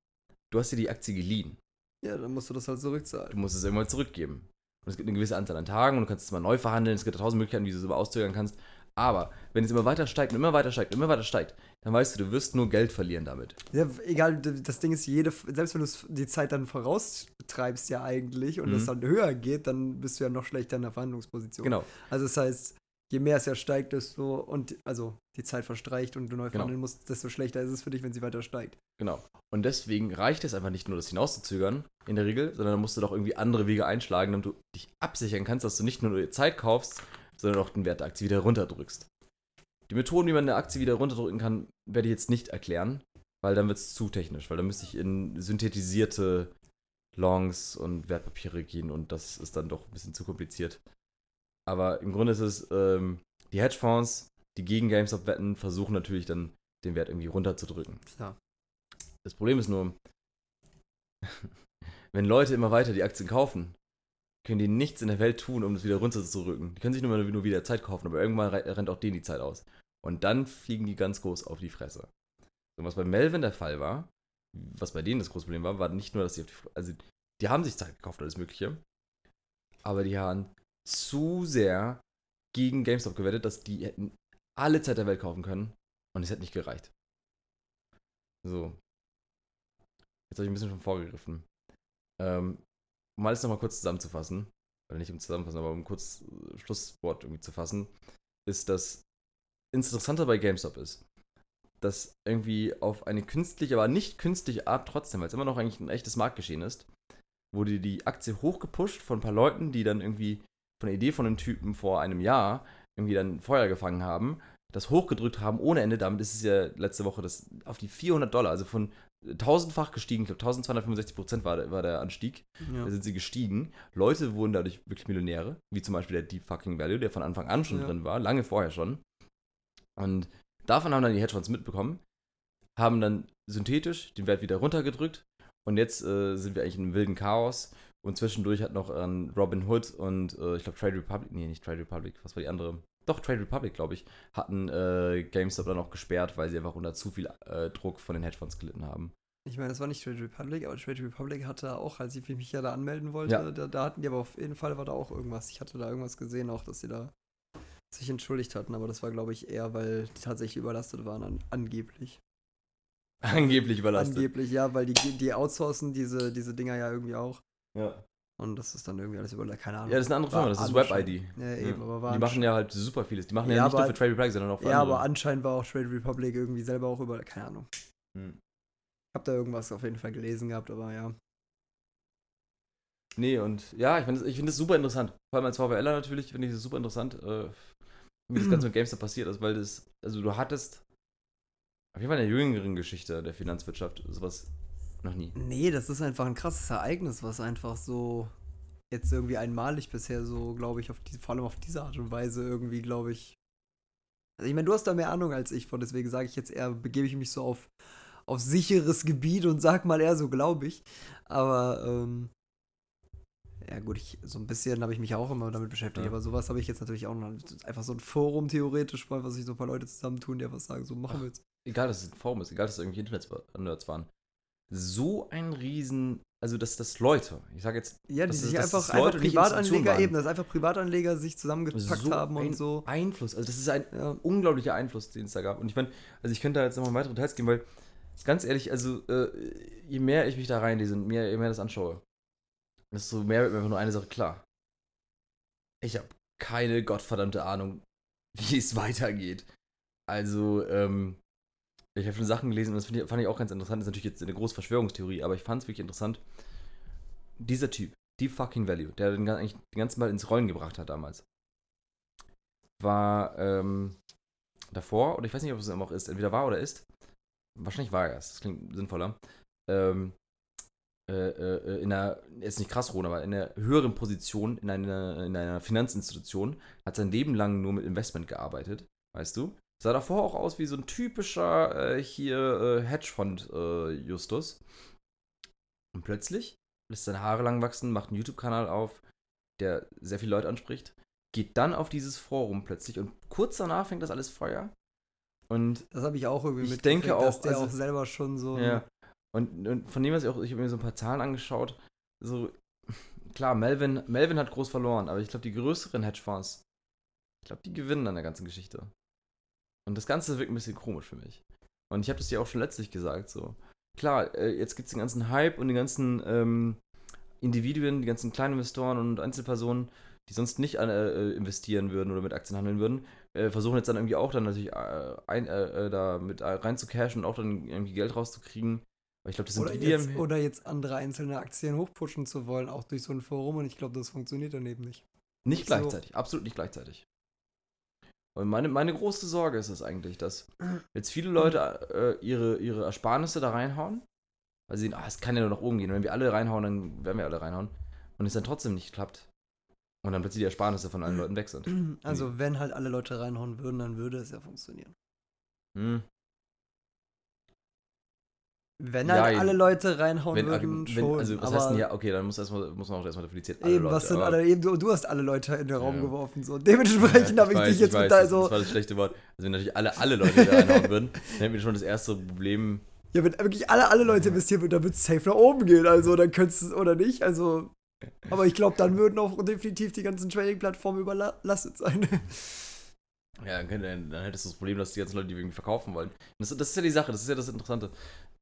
du hast dir die Aktie geliehen. ja, dann musst du das halt Du zurückzahlen. musst es irgendwann zurückgeben. Und es gibt eine gewisse Anzahl an Tagen und du kannst es mal neu verhandeln. Es gibt tausend Möglichkeiten, wie du es immer auszögern kannst. Aber wenn es immer weiter steigt und immer weiter steigt und immer weiter steigt, dann weißt du, du wirst nur Geld verlieren damit. Ja, egal, das Ding ist, jede, selbst wenn du die Zeit dann voraustreibst ja eigentlich und Mhm. es dann höher geht, dann bist du ja noch schlechter in der Verhandlungsposition. Genau. Also das heißt, je mehr es ja steigt, desto und also die Zeit verstreicht und du neu Genau. verhandeln musst, desto schlechter ist es für dich, wenn sie weiter steigt. Genau. Und deswegen reicht es einfach nicht nur, das hinauszuzögern, in der Regel, sondern dann musst du doch irgendwie andere Wege einschlagen, damit du dich absichern kannst, dass du nicht nur die Zeit kaufst, sondern auch den Wert der Aktie wieder runterdrückst. Die Methoden, wie man eine Aktie wieder runterdrücken kann, werde ich jetzt nicht erklären, weil dann wird es zu technisch, weil dann müsste ich in synthetisierte Longs und Wertpapiere gehen und das ist dann doch ein bisschen zu kompliziert. Aber im Grunde ist es, ähm, die Hedgefonds, die gegen GameStop wetten, versuchen natürlich dann den Wert irgendwie runterzudrücken. Klar. Das Problem ist nur, wenn Leute immer weiter die Aktien kaufen, können die nichts in der Welt tun, um das wieder runterzurücken. Die können sich nur, nur wieder Zeit kaufen, aber irgendwann re- rennt auch denen die Zeit aus. Und dann fliegen die ganz groß auf die Fresse. Und was bei Melvin der Fall war, was bei denen das große Problem war, war nicht nur, dass sie auf die Fre- also die haben sich Zeit gekauft, alles Mögliche, aber die haben zu sehr gegen GameStop gewettet, dass die hätten alle Zeit der Welt kaufen können und es hätte nicht gereicht. So. Jetzt habe ich ein bisschen schon vorgegriffen. Ähm, um alles nochmal kurz zusammenzufassen, oder nicht um zusammenfassen, aber um kurz äh, Schlusswort irgendwie zu fassen, ist, dass interessanter bei GameStop ist, dass irgendwie auf eine künstliche, aber nicht künstliche Art trotzdem, weil es immer noch eigentlich ein echtes Marktgeschehen ist, wurde die Aktie hochgepusht von ein paar Leuten, die dann irgendwie von der Idee von einem Typen vor einem Jahr irgendwie dann Feuer gefangen haben, das hochgedrückt haben ohne Ende. Damit ist es ja letzte Woche das auf die 400 Dollar, also von tausendfach gestiegen. Ich glaube, 1265 Prozent war, der- war der Anstieg. Ja. Da sind sie gestiegen. Leute wurden dadurch wirklich Millionäre, wie zum Beispiel der Deep Fucking Value, der von Anfang an schon Ja. drin war, lange vorher schon. Und davon haben dann die Hedgefonds mitbekommen, haben dann synthetisch den Wert wieder runtergedrückt und jetzt äh, sind wir eigentlich in einem wilden Chaos. Und zwischendurch hat noch ähm, Robin Hood und äh, ich glaube Trade Republic, nee, nicht Trade Republic, was war die andere? Doch, Trade Republic, glaube ich, hatten äh, GameStop dann auch gesperrt, weil sie einfach unter zu viel äh, Druck von den Hedgefonds gelitten haben. Ich meine, das war nicht Trade Republic, aber Trade Republic hatte auch, als ich mich ja da anmelden wollte, Ja. da, da hatten die aber auf jeden Fall war da auch irgendwas. Ich hatte da irgendwas gesehen, auch dass sie da sich entschuldigt hatten, aber das war, glaube ich, eher, weil die tatsächlich überlastet waren, an, angeblich. Angeblich überlastet. Angeblich, ja, weil die, die outsourcen diese, diese Dinger ja irgendwie auch. Ja. Und das ist dann irgendwie alles überlastet, keine Ahnung. ja, das ist eine andere Firma, das ist WebID. Ja, eben, aber war Die machen ja halt super vieles. Die machen ja, Ja, nicht nur für Trade Republic, sondern auch für Ja, andere. aber anscheinend war auch Trade Republic irgendwie selber auch über, keine Ahnung. Hm. Ich habe da irgendwas auf jeden Fall gelesen gehabt, aber ja. Nee, und ja, ich finde ich find das super interessant. Vor allem als VWLer natürlich finde ich es super interessant, äh, wie das Ganze mit GameStop passiert ist, weil das, also du hattest auf jeden Fall in der jüngeren Geschichte der Finanzwirtschaft sowas noch nie. Nee, das ist einfach ein krasses Ereignis, was einfach so jetzt irgendwie einmalig bisher so, glaube ich, auf die, vor allem auf diese Art und Weise irgendwie, glaube ich. Also ich meine, du hast da mehr Ahnung als ich von, deswegen sage ich jetzt eher, begebe ich mich so auf, auf sicheres Gebiet und sag mal eher so, glaube ich. Aber ähm, ja gut, ich, so ein bisschen habe ich mich auch immer damit beschäftigt, Ja. aber sowas habe ich jetzt natürlich auch noch. Einfach so ein Forum theoretisch, mal, was sich so ein paar Leute zusammentun, die einfach sagen, so machen wir jetzt. egal, dass es ein Forum ist, egal, dass es irgendwie Internet-Nerds waren, so ein riesen, also dass das Leute, ich sage jetzt, Ja, die sich einfach, einfach Privatanleger eben, dass einfach Privatanleger sich zusammengepackt so haben und so. Einfluss, also das ist ein Ja. unglaublicher Einfluss, den es da gab. Und ich meine, also ich könnte da jetzt nochmal weitere Details geben, weil ganz ehrlich, also äh, je mehr ich mich da reinlese und mehr, je mehr das anschaue, desto mehr wird mir einfach nur eine Sache klar. Ich habe keine gottverdammte Ahnung, wie es weitergeht. Also, ähm, ich habe schon Sachen gelesen und das ich, fand ich auch ganz interessant. Das ist natürlich jetzt eine große Verschwörungstheorie, aber ich fand es wirklich interessant. Dieser Typ, Deep Fucking Value, der den, eigentlich den ganzen Mal ins Rollen gebracht hat damals, war ähm, davor, oder ich weiß nicht, ob es immer noch ist, entweder war oder ist, wahrscheinlich war er es, das klingt sinnvoller, ähm, äh, äh, in einer, jetzt nicht krass rohen, aber in einer höheren Position in einer, in einer Finanzinstitution, hat sein Leben lang nur mit Investment gearbeitet, weißt du? Sah davor auch aus wie so ein typischer äh, hier äh, Hedgefond-Justus. Und plötzlich lässt seine Haare lang wachsen, macht einen YouTube-Kanal auf, der sehr viele Leute anspricht, geht dann auf dieses Forum plötzlich und kurz danach fängt das alles Feuer. Und Das habe ich auch irgendwie Ich denke dass auch, der also- auch selber schon so. Ja. Und, und von dem, was ich auch, ich habe mir so ein paar Zahlen angeschaut, so, klar, Melvin, Melvin hat groß verloren, aber ich glaube, die größeren Hedgefonds, ich glaube, die gewinnen an der ganzen Geschichte. Und das Ganze wirkt ein bisschen komisch für mich. Und ich habe das dir auch schon letztlich gesagt, so. Klar, äh, jetzt gibt es den ganzen Hype und die ganzen ähm, Individuen, die ganzen kleinen Investoren und Einzelpersonen, die sonst nicht äh, investieren würden oder mit Aktien handeln würden, äh, versuchen jetzt dann irgendwie auch dann natürlich äh, ein, äh, äh, da mit äh, rein zu cashen und auch dann irgendwie Geld rauszukriegen. Aber ich glaube, das sind Oder die, jetzt, oder jetzt andere einzelne Aktien hochpushen zu wollen, auch durch so ein Forum. Und ich glaube, das funktioniert dann eben nicht. nicht so- gleichzeitig, absolut nicht gleichzeitig. Und meine, meine große Sorge ist es eigentlich, dass jetzt viele Leute äh, ihre, ihre Ersparnisse da reinhauen, weil sie sehen, ah, es kann ja nur nach oben gehen. Und wenn wir alle reinhauen, dann werden wir alle reinhauen. Und es dann trotzdem nicht klappt. Und dann plötzlich die Ersparnisse von allen Leuten weg sind. Also, wenn halt alle Leute reinhauen würden, dann würde es ja funktionieren. Hm. Wenn Ja, halt eben. alle Leute reinhauen Wenn, würden, wenn, schon. also, was heißt denn ja, okay, dann muss, erstmal, muss man auch erstmal differenziert alle eben, Leute. was sind alle, eben, du, du hast alle Leute in den Raum Ja. geworfen. So. Dementsprechend Ja, habe ich weiß, dich jetzt weiß, mit da so. das war das schlechte Wort. Also wenn natürlich alle, alle Leute da reinhauen würden, dann hätten wir schon das erste Problem. Ja, wenn wirklich alle, alle Leute investieren würden, dann wird es safe nach oben gehen. Also, dann könntest du es oder nicht. Also. Aber ich glaube, dann würden auch definitiv die ganzen Trading-Plattformen überlastet sein. Ja, dann, dann, hättest du das Problem, dass die ganzen Leute die irgendwie verkaufen wollen. Das, das ist ja die Sache, das ist ja das Interessante.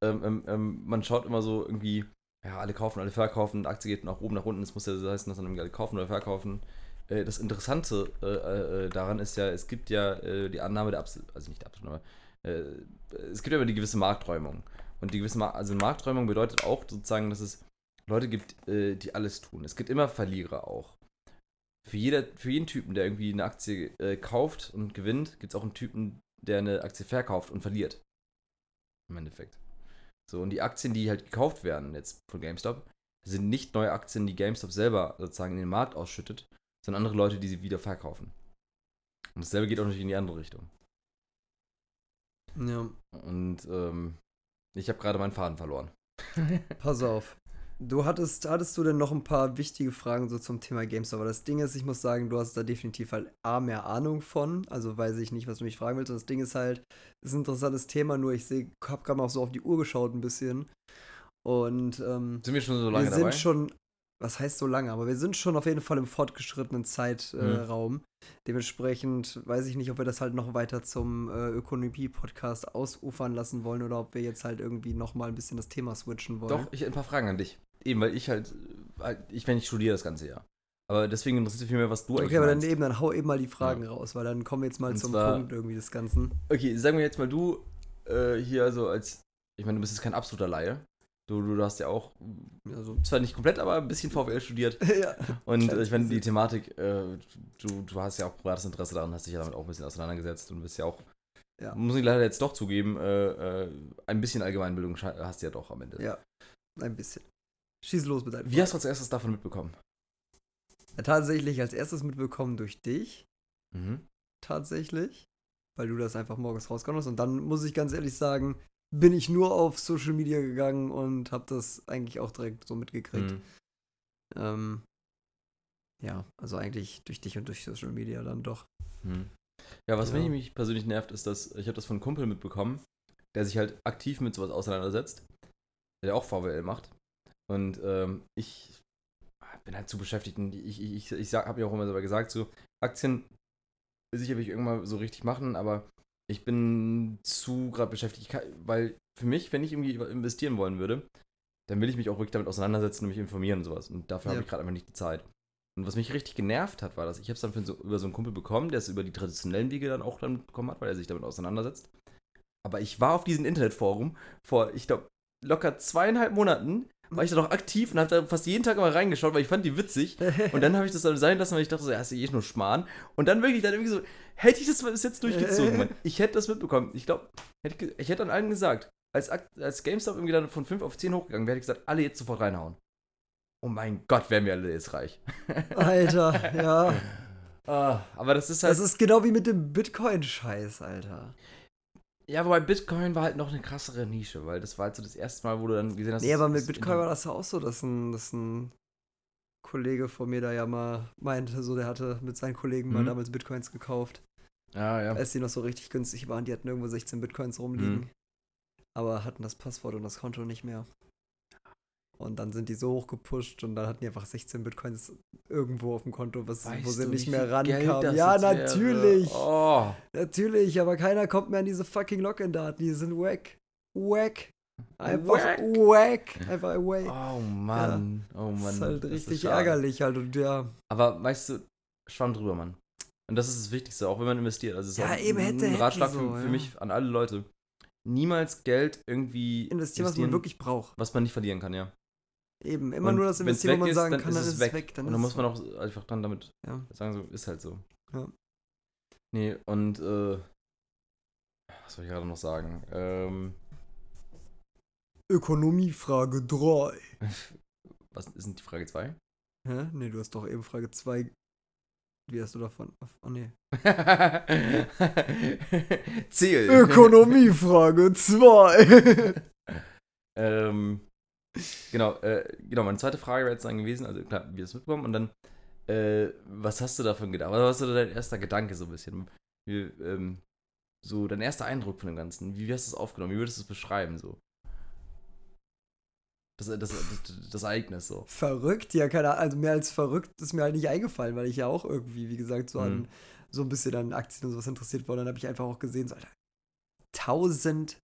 Ähm, ähm, ähm, man schaut immer so irgendwie, ja, alle kaufen, alle verkaufen, die Aktie geht nach oben, nach unten. Das muss ja so heißen, dass dann irgendwie alle kaufen oder verkaufen. Äh, das Interessante äh, äh, daran ist ja, es gibt ja äh, die Annahme der absoluten, also nicht der absoluten, aber äh, es gibt ja immer die gewisse Markträumung. Und die gewisse Mar also Markträumung bedeutet auch sozusagen, dass es Leute gibt, äh, die alles tun. Es gibt immer Verlierer auch. Für, jeder, für jeden Typen, der irgendwie eine Aktie äh, kauft und gewinnt, gibt es auch einen Typen, der eine Aktie verkauft und verliert. Im Endeffekt. So, und die Aktien, die halt gekauft werden, jetzt von GameStop, sind nicht neue Aktien, die GameStop selber sozusagen in den Markt ausschüttet, sondern andere Leute, die sie wieder verkaufen. Und dasselbe geht auch natürlich in die andere Richtung. ja. Und ähm, ich habe gerade meinen Faden verloren. Pass auf. Du hattest, hattest du denn noch ein paar wichtige Fragen so zum Thema GameStop? Aber das Ding ist, ich muss sagen, du hast da definitiv halt A, mehr Ahnung von. Also weiß ich nicht, was du mich fragen willst. Und das Ding ist halt, ist ein interessantes Thema, nur ich sehe, hab gerade mal auch so auf die Uhr geschaut ein bisschen. Und ähm, Sind wir schon so lange wir sind dabei? schon, was heißt so lange, aber wir sind schon auf jeden Fall im fortgeschrittenen Zeitraum. Äh, Mhm. Dementsprechend weiß ich nicht, ob wir das halt noch weiter zum äh, Ökonomie-Podcast ausufern lassen wollen oder ob wir jetzt halt irgendwie noch mal ein bisschen das Thema switchen wollen. Doch, ich hätte ein paar Fragen an dich. Eben, weil ich halt, halt ich, wenn ich studiere das ganze Jahr. Aber deswegen interessiert mich viel mehr, was du eigentlich Okay, aber dann meinst. eben, dann hau eben mal die Fragen raus, weil dann kommen wir jetzt mal Und zum zwar- Punkt irgendwie des Ganzen. Okay, sagen wir jetzt mal, du äh, hier also als, ich meine, du bist jetzt kein absoluter Laie. Du, du hast ja auch, Also, zwar nicht komplett, aber ein bisschen VWL studiert. ja. Und äh, ich meine, die. Thematik, äh, du, du hast ja auch privates Interesse daran, hast dich ja damit auch ein bisschen auseinandergesetzt und bist ja auch, Ja. muss ich leider jetzt doch zugeben, äh, äh, ein bisschen Allgemeinbildung hast du ja doch am Ende. Ja. Ein bisschen. Schieß los mit deinem Wie hast du als erstes davon mitbekommen? Ja, tatsächlich als erstes mitbekommen durch dich. Mhm. Tatsächlich. Weil du das einfach morgens rausgekommen hast. Und dann muss ich ganz ehrlich sagen, bin ich nur auf Social Media gegangen und habe das eigentlich auch direkt so mitgekriegt. Mhm. Ähm, ja, also eigentlich durch dich und durch Social Media dann doch. Mhm. Ja, was Ja. mich, mich persönlich nervt, ist, dass ich habe das von einem Kumpel mitbekommen, der sich halt aktiv mit sowas auseinandersetzt, der auch VWL macht. Und ähm, ich bin halt zu beschäftigt und ich, ich, ich, habe ja auch immer selber gesagt, so Aktien sicher will ich irgendwann so richtig machen, aber ich bin zu gerade beschäftigt, kann, weil für mich, wenn ich irgendwie investieren wollen würde, dann will ich mich auch wirklich damit auseinandersetzen und mich informieren und sowas. Und dafür Ja. habe ich gerade einfach nicht die Zeit. Und was mich richtig genervt hat, war das, ich habe es dann so, über so einen Kumpel bekommen, der es über die traditionellen Wege dann auch dann bekommen hat, weil er sich damit auseinandersetzt. Aber ich war auf diesem Internetforum vor, ich glaube, locker zweieinhalb Monaten, war ich da noch aktiv und habe da fast jeden Tag mal reingeschaut, weil ich fand die witzig. Und dann habe ich das dann sein lassen, weil ich dachte so, ja, ist ja eh nur Schmarrn. Und dann wirklich dann irgendwie so, hätte ich das bis jetzt durchgezogen, Mann. Ich hätte das mitbekommen. Ich glaube, ich, hätte an allen gesagt, als, als GameStop irgendwie dann von 5 auf 10 hochgegangen wäre, hätte ich gesagt, alle jetzt sofort reinhauen. Oh mein Gott, wären wir alle jetzt reich. Alter, ja. Ah, aber das ist halt. Das ist genau wie mit dem Bitcoin-Scheiß, Alter. Ja, wobei Bitcoin war halt noch eine krassere Nische, weil das war halt so das erste Mal, wo du dann gesehen hast. Nee, aber mit Bitcoin war das ja auch so, dass ein, dass ein Kollege von mir da ja mal meinte, so der hatte mit seinen Kollegen mal Mhm. damals Bitcoins gekauft, Ja, ja. als die noch so richtig günstig waren. Die hatten irgendwo 16 Bitcoins rumliegen, Mhm. aber hatten das Passwort und das Konto nicht mehr. Und dann sind die so hochgepusht und dann hatten die einfach 16 Bitcoins irgendwo auf dem Konto, was, wo sie du, nicht mehr rankamen. Ja, natürlich. Oh. Natürlich, aber keiner kommt mehr an diese fucking Login-Daten. Die sind wack. Wack. Einfach Wack. wack. Einfach away. Oh Mann. Oh Mann. das ist halt richtig schade. ärgerlich halt und ja. Aber weißt du, schwamm drüber, Mann. Und das ist das Wichtigste, auch wenn man investiert. Also ist Ja, auch eben, hätte, ein hätte Ratschlag so, für, für ja. mich an alle Leute. Niemals Geld irgendwie Investieren, was man wirklich braucht. was man nicht verlieren kann, ja. Eben, immer Und nur das investieren, wo man ist, sagen dann kann, ist dann ist es weg. weg. Dann und dann muss man auch einfach dann damit Ja. sagen, so, ist halt so. Ja. Nee, und äh, was soll ich gerade noch sagen? Ähm, Ökonomiefrage 3. was ist denn die Frage 2? Hä? Nee, du hast doch eben Frage 2. Wie hast du davon? Oh nee. Ziel. Ökonomiefrage 2. ähm, genau, äh, genau, meine zweite Frage wäre jetzt dann gewesen, also klar, wie das mitbekommen und dann, äh, was hast du davon gedacht? Was war so dein erster Gedanke so ein bisschen? Wie, ähm, so dein erster Eindruck von dem Ganzen? Wie, wie hast du es aufgenommen? Wie würdest du es beschreiben so? Das, das, das, das Ereignis so. verrückt, ja, keine Ahnung. Also mehr als verrückt ist mir halt nicht eingefallen, weil ich ja auch irgendwie, wie gesagt, so an Mhm. so ein bisschen an Aktien und sowas interessiert war. Dann habe ich einfach auch gesehen, so, Alter, 1000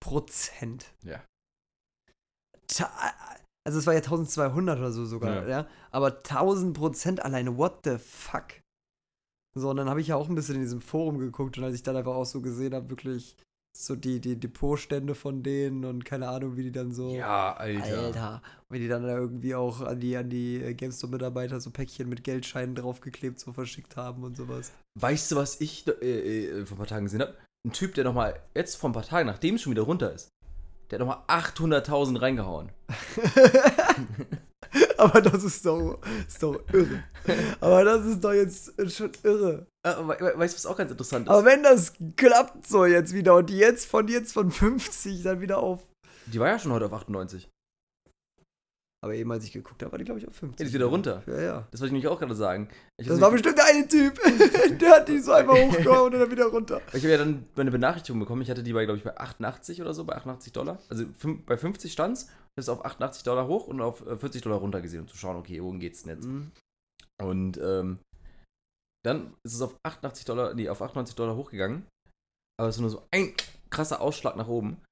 Prozent. Ja. Also es war ja 1200 oder so sogar, Ja. ja. Aber 1000 Prozent alleine, what the fuck? So, und dann habe ich ja auch ein bisschen in diesem Forum geguckt und als ich dann einfach auch so gesehen habe, wirklich so die, die Depotstände von denen und keine Ahnung, wie die dann so. Ja, Alter. Alter. Wenn die dann da irgendwie auch an die, an die äh, GameStop-Mitarbeiter so Päckchen mit Geldscheinen draufgeklebt, so verschickt haben und sowas. Weißt du, was ich äh, äh, vor ein paar Tagen gesehen habe? Ein Typ, der nochmal, jetzt vor ein paar Tagen, nachdem es schon wieder runter ist, der hat nochmal 800.000 reingehauen. Aber das ist doch, ist doch irre. Aber das ist doch jetzt schon irre. Äh, we- we- weißt du, was auch ganz interessant ist? Aber wenn das klappt so jetzt wieder und die jetzt von jetzt von 50 dann wieder auf. Die war ja schon heute auf 98. Aber eben als ich geguckt habe, war die glaube ich auf 50. Ja, die ist wieder runter. Ja, ja. Das wollte ich nämlich auch gerade sagen. Ich Das war bestimmt der eine Typ. der hat die so einfach hochgehauen und dann wieder runter. Ich habe ja dann eine Benachrichtigung bekommen. Ich hatte die bei, glaube ich, bei 88 oder so, bei 88 Dollar. Also bei 50 stand's, das ist auf 88 Dollar hoch und auf äh, 40 Dollar runter gesehen, um zu schauen, okay, wohin geht's denn jetzt? Mhm. Und ähm, dann ist es auf 88 Dollar, nee, auf 98 Dollar hochgegangen. Aber es war nur so ein krasser Ausschlag nach oben.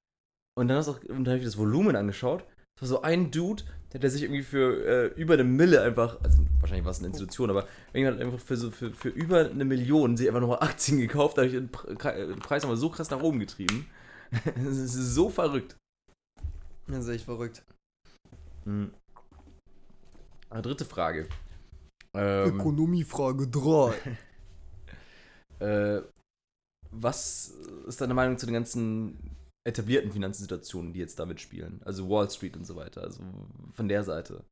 Und dann, hast du auch- und dann habe ich das Volumen angeschaut. Es war so ein Dude, der, der sich irgendwie für äh, über eine Mille einfach, also wahrscheinlich war es eine Institution, aber irgendjemand hat einfach für, so, für, für über eine Million sich einfach nochmal Aktien gekauft, dadurch den Pre- Pre- den Preis nochmal so krass nach oben getrieben. Das ist so verrückt. Das ist echt verrückt. Hm. Dritte Frage. Ähm, Ökonomiefrage 3. Äh, was ist deine Meinung zu den ganzen etablierten Finanzsituationen, die jetzt damit spielen? Also Wall Street und so weiter, also von der Seite.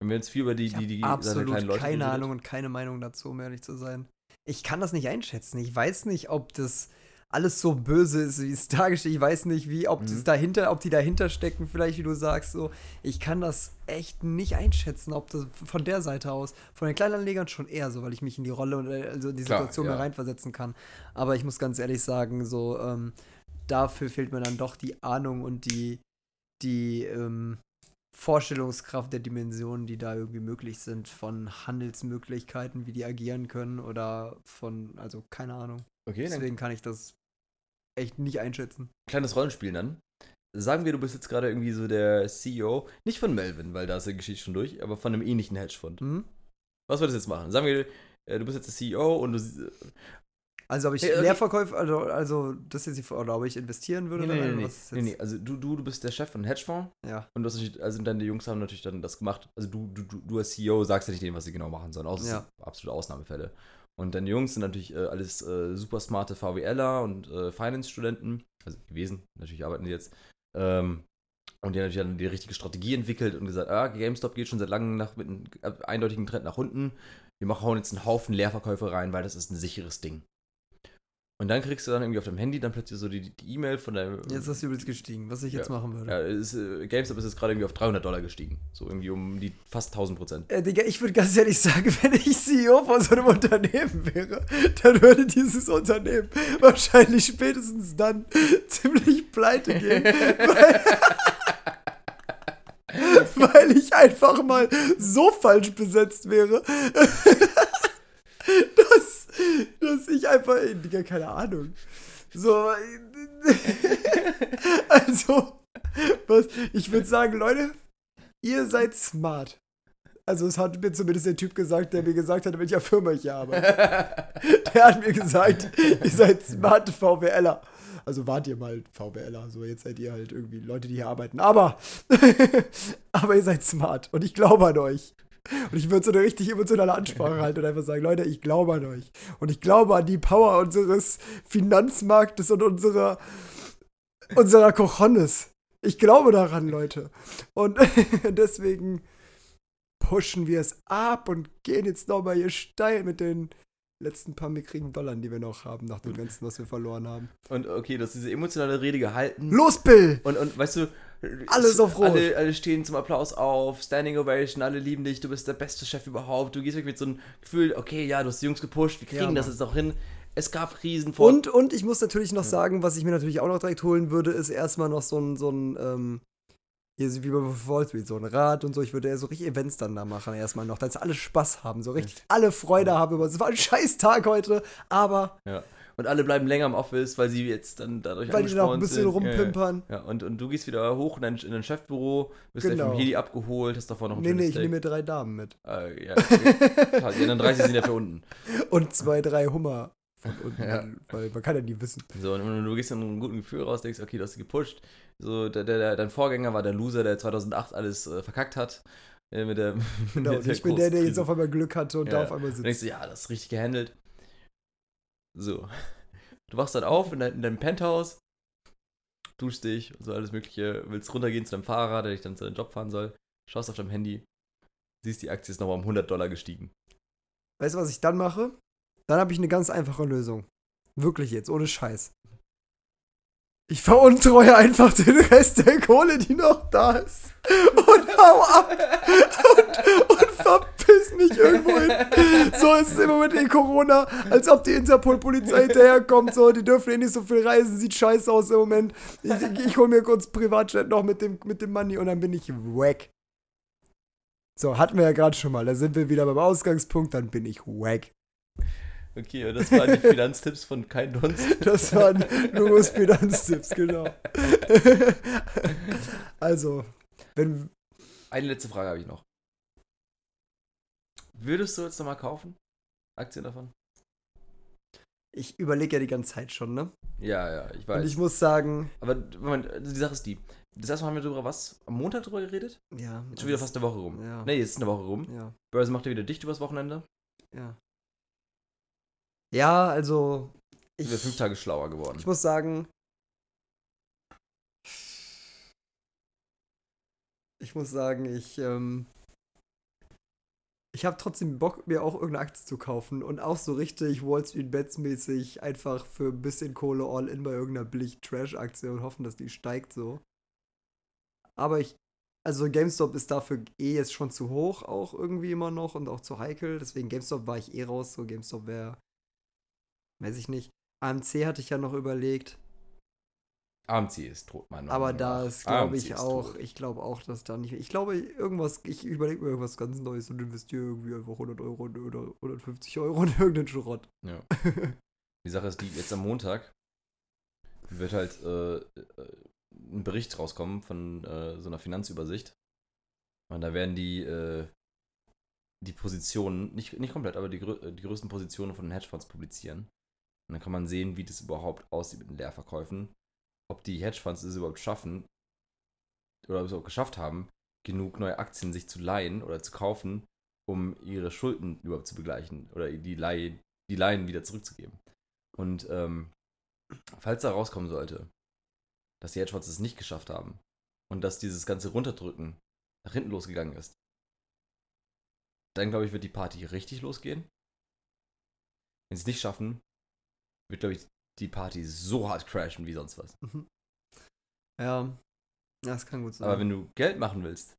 Wenn wir jetzt viel über die, Ich die, die absolut kleinen Leute keine. Ahnung und keine Meinung dazu, um ehrlich zu sein. Ich kann das nicht einschätzen. Ich weiß nicht, ob das alles so böse ist, wie es dargestellt Ich weiß nicht, wie, ob das Mhm. dahinter, ob die dahinter stecken, vielleicht, wie du sagst, so. Ich kann das echt nicht einschätzen, ob das von der Seite aus, von den Kleinanlegern schon eher so, weil ich mich in die Rolle und äh, also die Klar, Situation ja. mehr reinversetzen kann. Aber ich muss ganz ehrlich sagen, so, ähm, dafür fehlt mir dann doch die Ahnung und die, die, ähm, Vorstellungskraft der Dimensionen, die da irgendwie möglich sind, von Handelsmöglichkeiten, wie die agieren können oder von, also keine Ahnung. Okay, Deswegen kann ich das echt nicht einschätzen. kleines Rollenspiel dann. Sagen wir, du bist jetzt gerade irgendwie so der CEO, nicht von Melvin, weil da ist die Geschichte schon durch, aber von einem ähnlichen Hedgefonds. Hm? Was würdest du jetzt machen? Sagen wir, äh, du bist jetzt der CEO und du. Also ob ich Hey, okay. Leerverkäufe, also, also das ist die Frage, oder ob ich investieren würde Nee, nee, nee, nee. nee, jetzt- nee. Also du, du, du bist der Chef von Hedgefonds Ja. und natürlich, also deine Jungs haben natürlich dann das gemacht. Also du, du, du, als CEO sagst ja nicht denen, was sie genau machen sollen, außer Ja. sind absolute Ausnahmefälle. Und deine Jungs sind natürlich äh, alles äh, super smarte VWLer und äh, Finance-Studenten, also gewesen, natürlich arbeiten die jetzt. Ähm, und die haben natürlich dann die richtige Strategie entwickelt und gesagt, ah, GameStop geht schon seit langem nach, mit einem äh, eindeutigen Trend nach unten. Wir machen hauen jetzt einen Haufen Leerverkäufe rein, weil das ist ein sicheres Ding. Und dann kriegst du dann irgendwie auf deinem Handy dann plötzlich so die E-Mail von deinem. Jetzt hast du übrigens gestiegen, was ich jetzt Ja. machen würde. Ja, ist, äh, GameStop ist jetzt gerade irgendwie auf 300 Dollar gestiegen. So irgendwie um die fast 1000 Prozent. Äh, Digga, ich würde ganz ehrlich sagen, wenn ich CEO von so einem Unternehmen wäre, dann würde dieses Unternehmen wahrscheinlich spätestens dann ziemlich pleite gehen. weil, weil ich einfach mal so falsch besetzt wäre, dass, dass ich einfach, Digga, keine Ahnung. So, also, was, ich würde sagen, Leute, ihr seid smart. Also, es hat mir zumindest der Typ gesagt, der mir gesagt hat, in welcher Firma ich hier arbeite. Der hat mir gesagt, ihr seid smarte VWLer. Also wart ihr mal VWLer, so jetzt seid ihr halt irgendwie Leute, die hier arbeiten. Aber, aber ihr seid smart und ich glaube an euch. Und ich würde so eine richtig emotionale Ansprache halten und einfach sagen, Leute, ich glaube an euch. Und ich glaube an die Power unseres Finanzmarktes und unserer, unserer Cojones. Ich glaube daran, Leute. Und deswegen pushen wir es ab und gehen jetzt nochmal hier steil mit den letzten paar mickrigen Dollar, die wir noch haben, nach dem Ganzen, was wir verloren haben. Und okay, du hast diese emotionale Rede gehalten. Los, Bill! Und, und weißt du, Alles auf Rot. Alle, alle stehen zum Applaus auf, Standing Ovation, alle lieben dich, du bist der beste Chef überhaupt. Du gehst wirklich mit so einem Gefühl, okay, ja, du hast die Jungs gepusht, wir kriegen Ja, das jetzt noch hin. Es gab riesen Und, und ich muss natürlich noch sagen, was ich mir natürlich auch noch direkt holen würde, ist erstmal noch so ein, so ein, ähm, hier wie bei Wall Street, so ein Rad und so. Ich würde ja so richtig Events dann da machen, erstmal noch, dass alle Spaß haben, so richtig alle Freude haben über. Es war ein scheiß Tag heute, aber Ja. Und alle bleiben länger im Office, weil sie jetzt dann dadurch weil die noch ein bisschen sind. rumpimpern. Ja, ja. ja. Und, und du gehst wieder hoch in dein, in dein Chefbüro, wirst gleich Genau. vom Heli abgeholt, hast davor noch ein Nee, nee, schönes ich nehme mir Steak. drei Damen mit. Äh, ja, okay. die anderen 30 sind ja für unten. Und zwei, drei Hummer von unten, Ja. weil man kann ja nie wissen. So, und du gehst dann mit einem guten Gefühl raus, denkst, okay, du hast sie gepusht. So, der, der, der, dein Vorgänger war der Loser, der 2008 alles äh, verkackt hat. Äh, mit der, Genau, mit und ich bin der, der jetzt auf einmal Glück hatte und da Ja. auf einmal Und denkst sitzt. du, ja, das ist richtig gehandelt. So. Du wachst dann auf in, dein, in deinem Penthouse, duschst dich und so alles Mögliche, willst runtergehen zu deinem Fahrer, der dich dann zu deinem Job fahren soll, schaust auf deinem Handy, siehst, die Aktie ist nochmal um 100 Dollar gestiegen. Weißt du, was ich dann mache? Dann habe ich eine ganz einfache Lösung. Wirklich jetzt, ohne Scheiß. Ich veruntreue einfach den Rest der Kohle, die noch da ist. Und hau ab. Und, und verpiss mich irgendwo hin. So ist es im Moment in Corona, als ob die Interpol-Polizei hinterherkommt. So, die dürfen eh nicht so viel reisen. Sieht scheiße aus im Moment. Ich, ich, ich hole mir kurz Privatjet noch mit dem, mit dem Money und dann bin ich weg. So, hatten wir ja gerade schon mal. Da sind wir wieder beim Ausgangspunkt, dann bin ich weg. Okay, und das waren die Finanztipps von Kein Dunst. Das waren Lugos Finanztipps, genau. also, wenn. Eine letzte Frage habe ich noch. Würdest du jetzt nochmal kaufen? Aktien davon? Ich überlege ja die ganze Zeit schon, ne? Ja, ja, ich Und weiß. ich muss sagen. Aber Moment, also die Sache ist die. Das erste Mal haben wir darüber was? Am Montag drüber geredet? Ja. Jetzt schon wieder fast eine Woche rum. Ja. Nee, jetzt ist eine Woche rum. Ja, Börse macht ja wieder dicht übers Wochenende. ja. Ja, also. Ich bin fünf Tage schlauer geworden. ich muss sagen. Ich muss sagen, ich. Ähm, ich habe trotzdem Bock, mir auch irgendeine Aktie zu kaufen und auch so richtig Wall Street Bets mäßig einfach für ein bisschen Kohle all in bei irgendeiner billig Trash-Aktie und hoffen, dass die steigt so. Aber ich, also GameStop ist dafür eh jetzt schon zu hoch auch irgendwie immer noch und auch zu heikel. Deswegen GameStop war ich eh raus. So GameStop wäre, weiß ich nicht. AMC hatte ich ja noch überlegt. AMC ist tot, meiner Aber da ist, glaube ich, auch, ich glaube auch, dass da nicht, ich glaube, irgendwas, ich überlege mir irgendwas ganz Neues und investiere irgendwie einfach 100 Euro oder 150 Euro in irgendeinen Schrott. Ja. Die Sache ist die, jetzt am Montag wird halt äh, äh, ein Bericht rauskommen von äh, so einer Finanzübersicht. Und da werden die, äh, die Positionen, nicht, nicht komplett, aber die, die größten Positionen von den Hedgefonds publizieren. Und dann kann man sehen, wie das überhaupt aussieht mit den Leerverkäufen. Ob die Hedgefonds es überhaupt schaffen, oder ob es auch geschafft haben, genug neue Aktien sich zu leihen oder zu kaufen, um ihre Schulden überhaupt zu begleichen oder die, Leih, die Leihen wieder zurückzugeben. Und ähm, falls da rauskommen sollte, dass die Hedgefonds es nicht geschafft haben und dass dieses ganze Runterdrücken nach hinten losgegangen ist, dann glaube ich, wird die Party richtig losgehen. Wenn sie es nicht schaffen, wird, glaube ich, die Party so hart crashen wie sonst was. Ja, das kann gut sein. Aber wenn du Geld machen willst,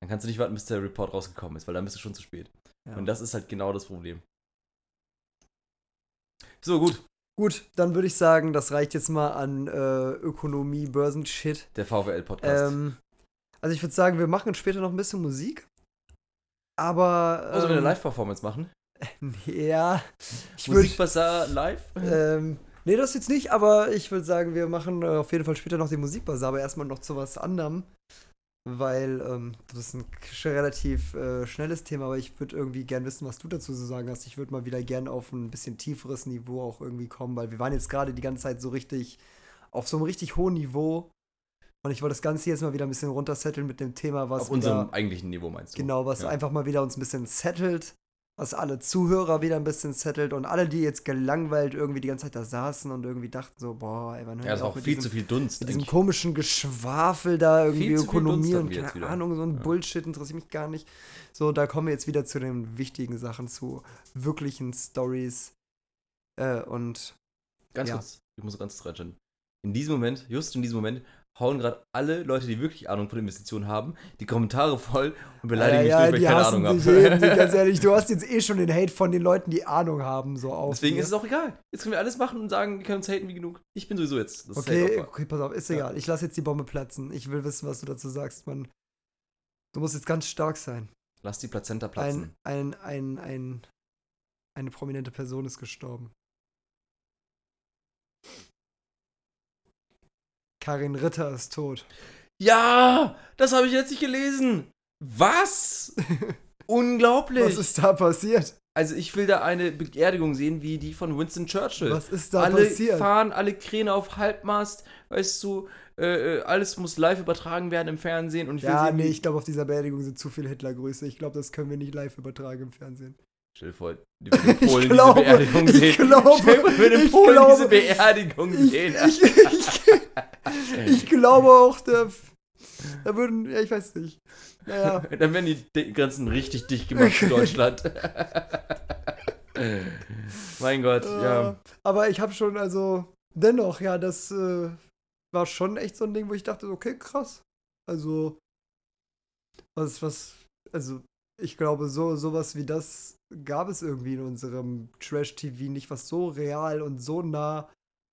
dann kannst du nicht warten, bis der Report rausgekommen ist, weil dann bist du schon zu spät. ja. Und das ist halt genau das Problem. So, gut. Gut, dann würde ich sagen, das reicht jetzt mal an äh, Ökonomie, Börsenshit. Der VWL-Podcast. Ähm, also ich würde sagen, wir machen später noch ein bisschen Musik. Aber. also, wir eine ähm, Live-Performance machen. Ja, ich. Musikbazar live? Ähm, nee, das jetzt nicht, aber ich würde sagen, wir machen äh, auf jeden Fall später noch den Musikbazar, aber erstmal noch zu was anderem. Weil ähm, das ist ein relativ äh, schnelles Thema, aber ich würde irgendwie gern wissen, was du dazu zu sagen hast. Ich würde mal wieder gern auf ein bisschen tieferes Niveau auch irgendwie kommen, weil wir waren jetzt gerade die ganze Zeit so richtig auf so einem richtig hohen Niveau. Und ich wollte das Ganze jetzt mal wieder ein bisschen runtersetteln mit dem Thema, was Auf unserem wieder, eigentlichen Niveau meinst du? Genau, was Ja. einfach mal wieder uns ein bisschen settelt, was alle Zuhörer wieder ein bisschen settelt und alle, die jetzt gelangweilt irgendwie die ganze Zeit da saßen und irgendwie dachten so, boah, ey, wann hören Ja, ist auch mit viel diesem, zu viel Dunst. mit diesem eigentlich. komischen Geschwafel da irgendwie Ökonomie und keine wieder. Ahnung, so ein Ja. Bullshit interessiert mich gar nicht. So, da kommen wir jetzt wieder zu den wichtigen Sachen, zu wirklichen Stories äh, und Ganz Ja. kurz, ich muss ganz kurz reinstellen. In diesem Moment, just in diesem Moment, hauen gerade alle Leute, die wirklich Ahnung von Investitionen haben, die Kommentare voll und beleidigen mich durch, weil ich keine Ahnung habe. ganz ehrlich, du hast jetzt eh schon den Hate von den Leuten, die Ahnung haben, so auf. Deswegen mir. ist es auch egal. Jetzt können wir alles machen und sagen, wir können uns haten wie genug. Ich bin sowieso jetzt Okay, okay, pass auf, ist Ja. egal. Ich lasse jetzt die Bombe platzen. Ich will wissen, was du dazu sagst, Mann. Du musst jetzt ganz stark sein. Lass die Plazenta platzen. Ein, ein, ein, ein, eine prominente Person ist gestorben. Karin Ritter ist tot. Ja, das habe ich jetzt nicht gelesen. Was? Unglaublich. Was ist da passiert? also ich will da eine Beerdigung sehen wie die von Winston Churchill. Was ist da alle passiert? fahren, alle Kräne auf Halbmast, weißt du, äh, äh, alles muss live übertragen werden im Fernsehen und ich will Ja, sehen, nee, ich glaube, auf dieser Beerdigung sind zu viele Hitlergrüße. Ich glaube, das können wir nicht live übertragen im Fernsehen. Stell dir vor, die in Ich Polen glaube, diese Beerdigung ich sehen. glaube, Stell dir vor, würden in ich Polen glaube, diese Beerdigung Ich, sehen. ich, ich, ich glaube auch, da, da würden, ja, ich weiß nicht. Naja, Dann werden die Di- Grenzen richtig dicht gemacht für Deutschland. mein Gott, ja. Äh, Aber ich habe schon, also, dennoch, ja, das äh, war schon echt so ein Ding, wo ich dachte, okay, krass. Also, was, was, also, ich glaube, so, sowas wie das gab es irgendwie in unserem Trash-TV nicht, was so real und so nah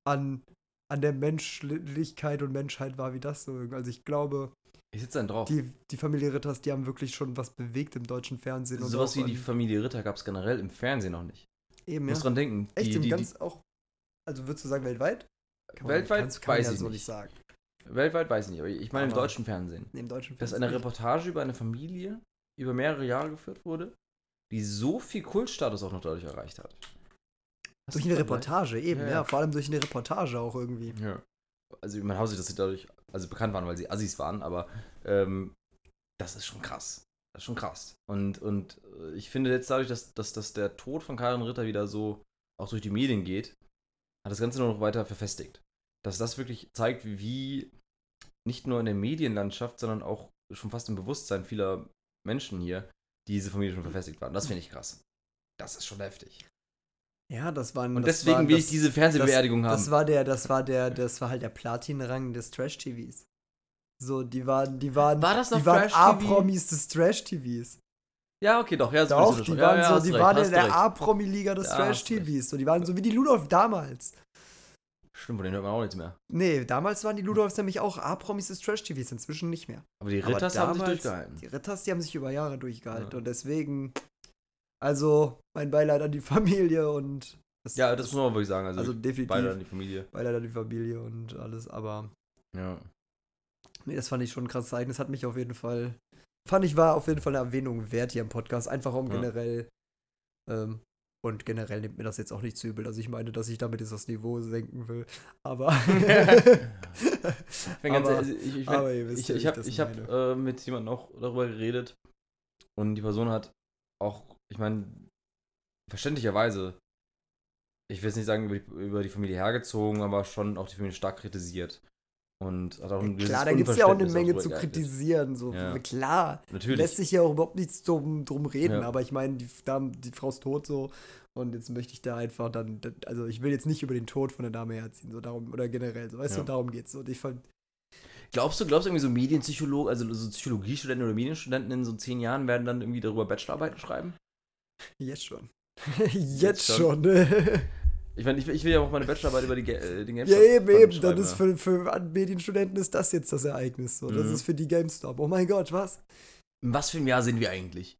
an, an der Menschlichkeit und Menschheit war wie das so. irgendwie. Also, ich glaube, Ich sitze dann drauf. die, die Familie Ritters, die haben wirklich schon was bewegt im deutschen Fernsehen. und Sowas wie die Familie Ritter gab es generell im Fernsehen noch nicht. Eben, Du musst ja. dran denken. Echt, die, im die, ganz auch. Also würdest du sagen, weltweit? die, Kann weltweit kann man weiß ja ich so nicht. sagen. Weltweit weiß ich nicht, aber ich meine im Aber- deutschen Fernsehen. Im deutschen Dass Fernsehen eine nicht. Reportage über eine Familie über mehrere Jahre geführt wurde, die so viel Kultstatus auch noch dadurch erreicht hat. Hast Durch du eine? Reportage, eben, Ja, ja, ja. Vor allem durch eine Reportage auch irgendwie. Ja. Also man Haus, dass sie dadurch also bekannt waren, weil sie Assis waren, aber ähm, das ist schon krass. Das ist schon krass. Und, und äh, ich finde jetzt dadurch, dass, dass, dass der Tod von Karin Ritter wieder so auch durch die Medien geht, hat das Ganze nur noch weiter verfestigt. Dass das wirklich zeigt, wie nicht nur in der Medienlandschaft, sondern auch schon fast im Bewusstsein vieler Menschen hier diese Familie schon verfestigt war. Und das finde ich krass. Das ist schon heftig. Ja, das waren. Und das deswegen war, will das, ich diese Fernsehbeerdigung das, haben. Das war der, das war der, das war halt der Platin-Rang des Trash-TVs. So, die waren, die waren, War das noch die waren? A-Promis des Trash-TVs. ja, okay, doch. Ja, das Doch, die waren ja, so, die recht, waren in der. A-Promi-Liga des Ja, Trash-TVs. So, die waren so wie die Ludolf damals. Stimmt, von denen hört man auch nichts mehr. Nee, damals waren die Ludolfs nämlich auch A-Promis des Trash-TVs, inzwischen nicht mehr. Aber die Aber Ritters haben sich damals- durchgehalten. Die Ritters, die haben sich über Jahre durchgehalten und deswegen, also mein Beileid an die Familie und das, Ja, das muss man wirklich sagen. Also, also definitiv beide an die Familie. Beileid an die Familie und alles, aber Ja. nee, das fand ich schon krass zeigen. Das hat mich auf jeden Fall, fand ich war auf jeden Fall eine Erwähnung wert hier im Podcast, einfach um Ja. generell ähm, und generell nimmt mir das jetzt auch nicht zu übel. Also ich meine, dass ich damit jetzt das Niveau senken will, aber Ich Aber- ehrlich, ich, ich, aber ich, ich habe hab, äh, mit jemandem auch darüber geredet und die Person hat auch, ich meine, verständlicherweise, ich will jetzt nicht sagen über die, über die Familie hergezogen, aber schon auch die Familie stark kritisiert. Und hat auch ein gewisses klar, da gibt es ja auch eine Menge darüber zu kritisieren. So, Ja. klar, Natürlich. lässt sich ja auch überhaupt nichts drum, drum reden, Ja. aber ich meine, die, die Frau ist tot so und jetzt möchte ich da einfach dann, also ich will jetzt nicht über den Tod von der Dame herziehen, so darum, oder generell, so, weißt Ja. du, darum geht's so. Und ich fand, Glaubst du, glaubst du irgendwie so Medienpsychologen, also so Psychologiestudenten oder Medienstudenten in so zehn Jahren werden dann irgendwie darüber Bachelorarbeiten schreiben? Jetzt schon. jetzt schon? schon. ne? Ich meine, ich, will- ich will ja auch meine Bachelorarbeit über die, äh, den ja, GameStop eben, Fund eben. Dann ist für, für Medienstudenten ist das jetzt das Ereignis. So. Das Mhm. ist für die GameStop. Oh mein Gott, was? In was für einem Jahr sind wir eigentlich?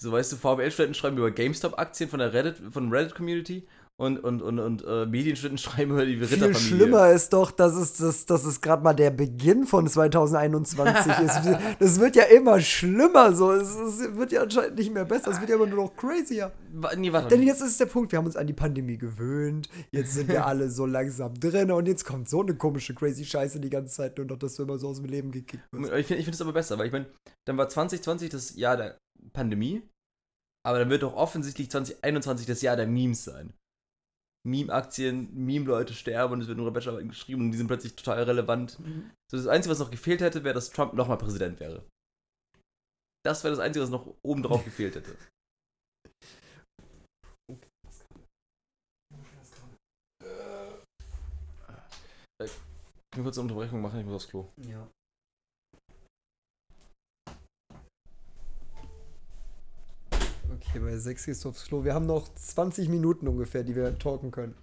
So, weißt du, VWL-Studenten schreiben über GameStop-Aktien von der Reddit, von Reddit-Community und, und, und, und äh, Medienstudenten schreiben über die Viel Ritterfamilie. schlimmer ist doch, dass es, dass, dass es gerade mal der Beginn von 2021 ist. Das wird ja immer schlimmer. So. Es, es wird ja anscheinend nicht mehr besser. Es wird ja immer nur noch crazier. Nee, warte. Denn jetzt ist der Punkt, wir haben uns an die Pandemie gewöhnt. Jetzt sind wir alle so langsam drin und jetzt kommt so eine komische, crazy Scheiße die ganze Zeit nur noch, dass du immer so aus dem Leben gekickt wirst. Ich finde ich find es aber besser, weil ich meine, dann war 2020 das Jahr der Pandemie, aber dann wird doch offensichtlich 2021 das Jahr der Memes sein. Meme-Aktien, Meme-Leute sterben und es wird nur Bachelorarbeiten geschrieben und die sind plötzlich total relevant. So, das Einzige, was noch gefehlt hätte, wäre, dass Trump nochmal Präsident wäre. Das wäre das Einzige, was noch obendrauf gefehlt hätte. Können wir kurz eine Unterbrechung machen? Ich muss aufs Klo. Ja. Okay, bei 6 gehst du aufs Klo. Wir haben noch 20 Minuten ungefähr, die wir talken können.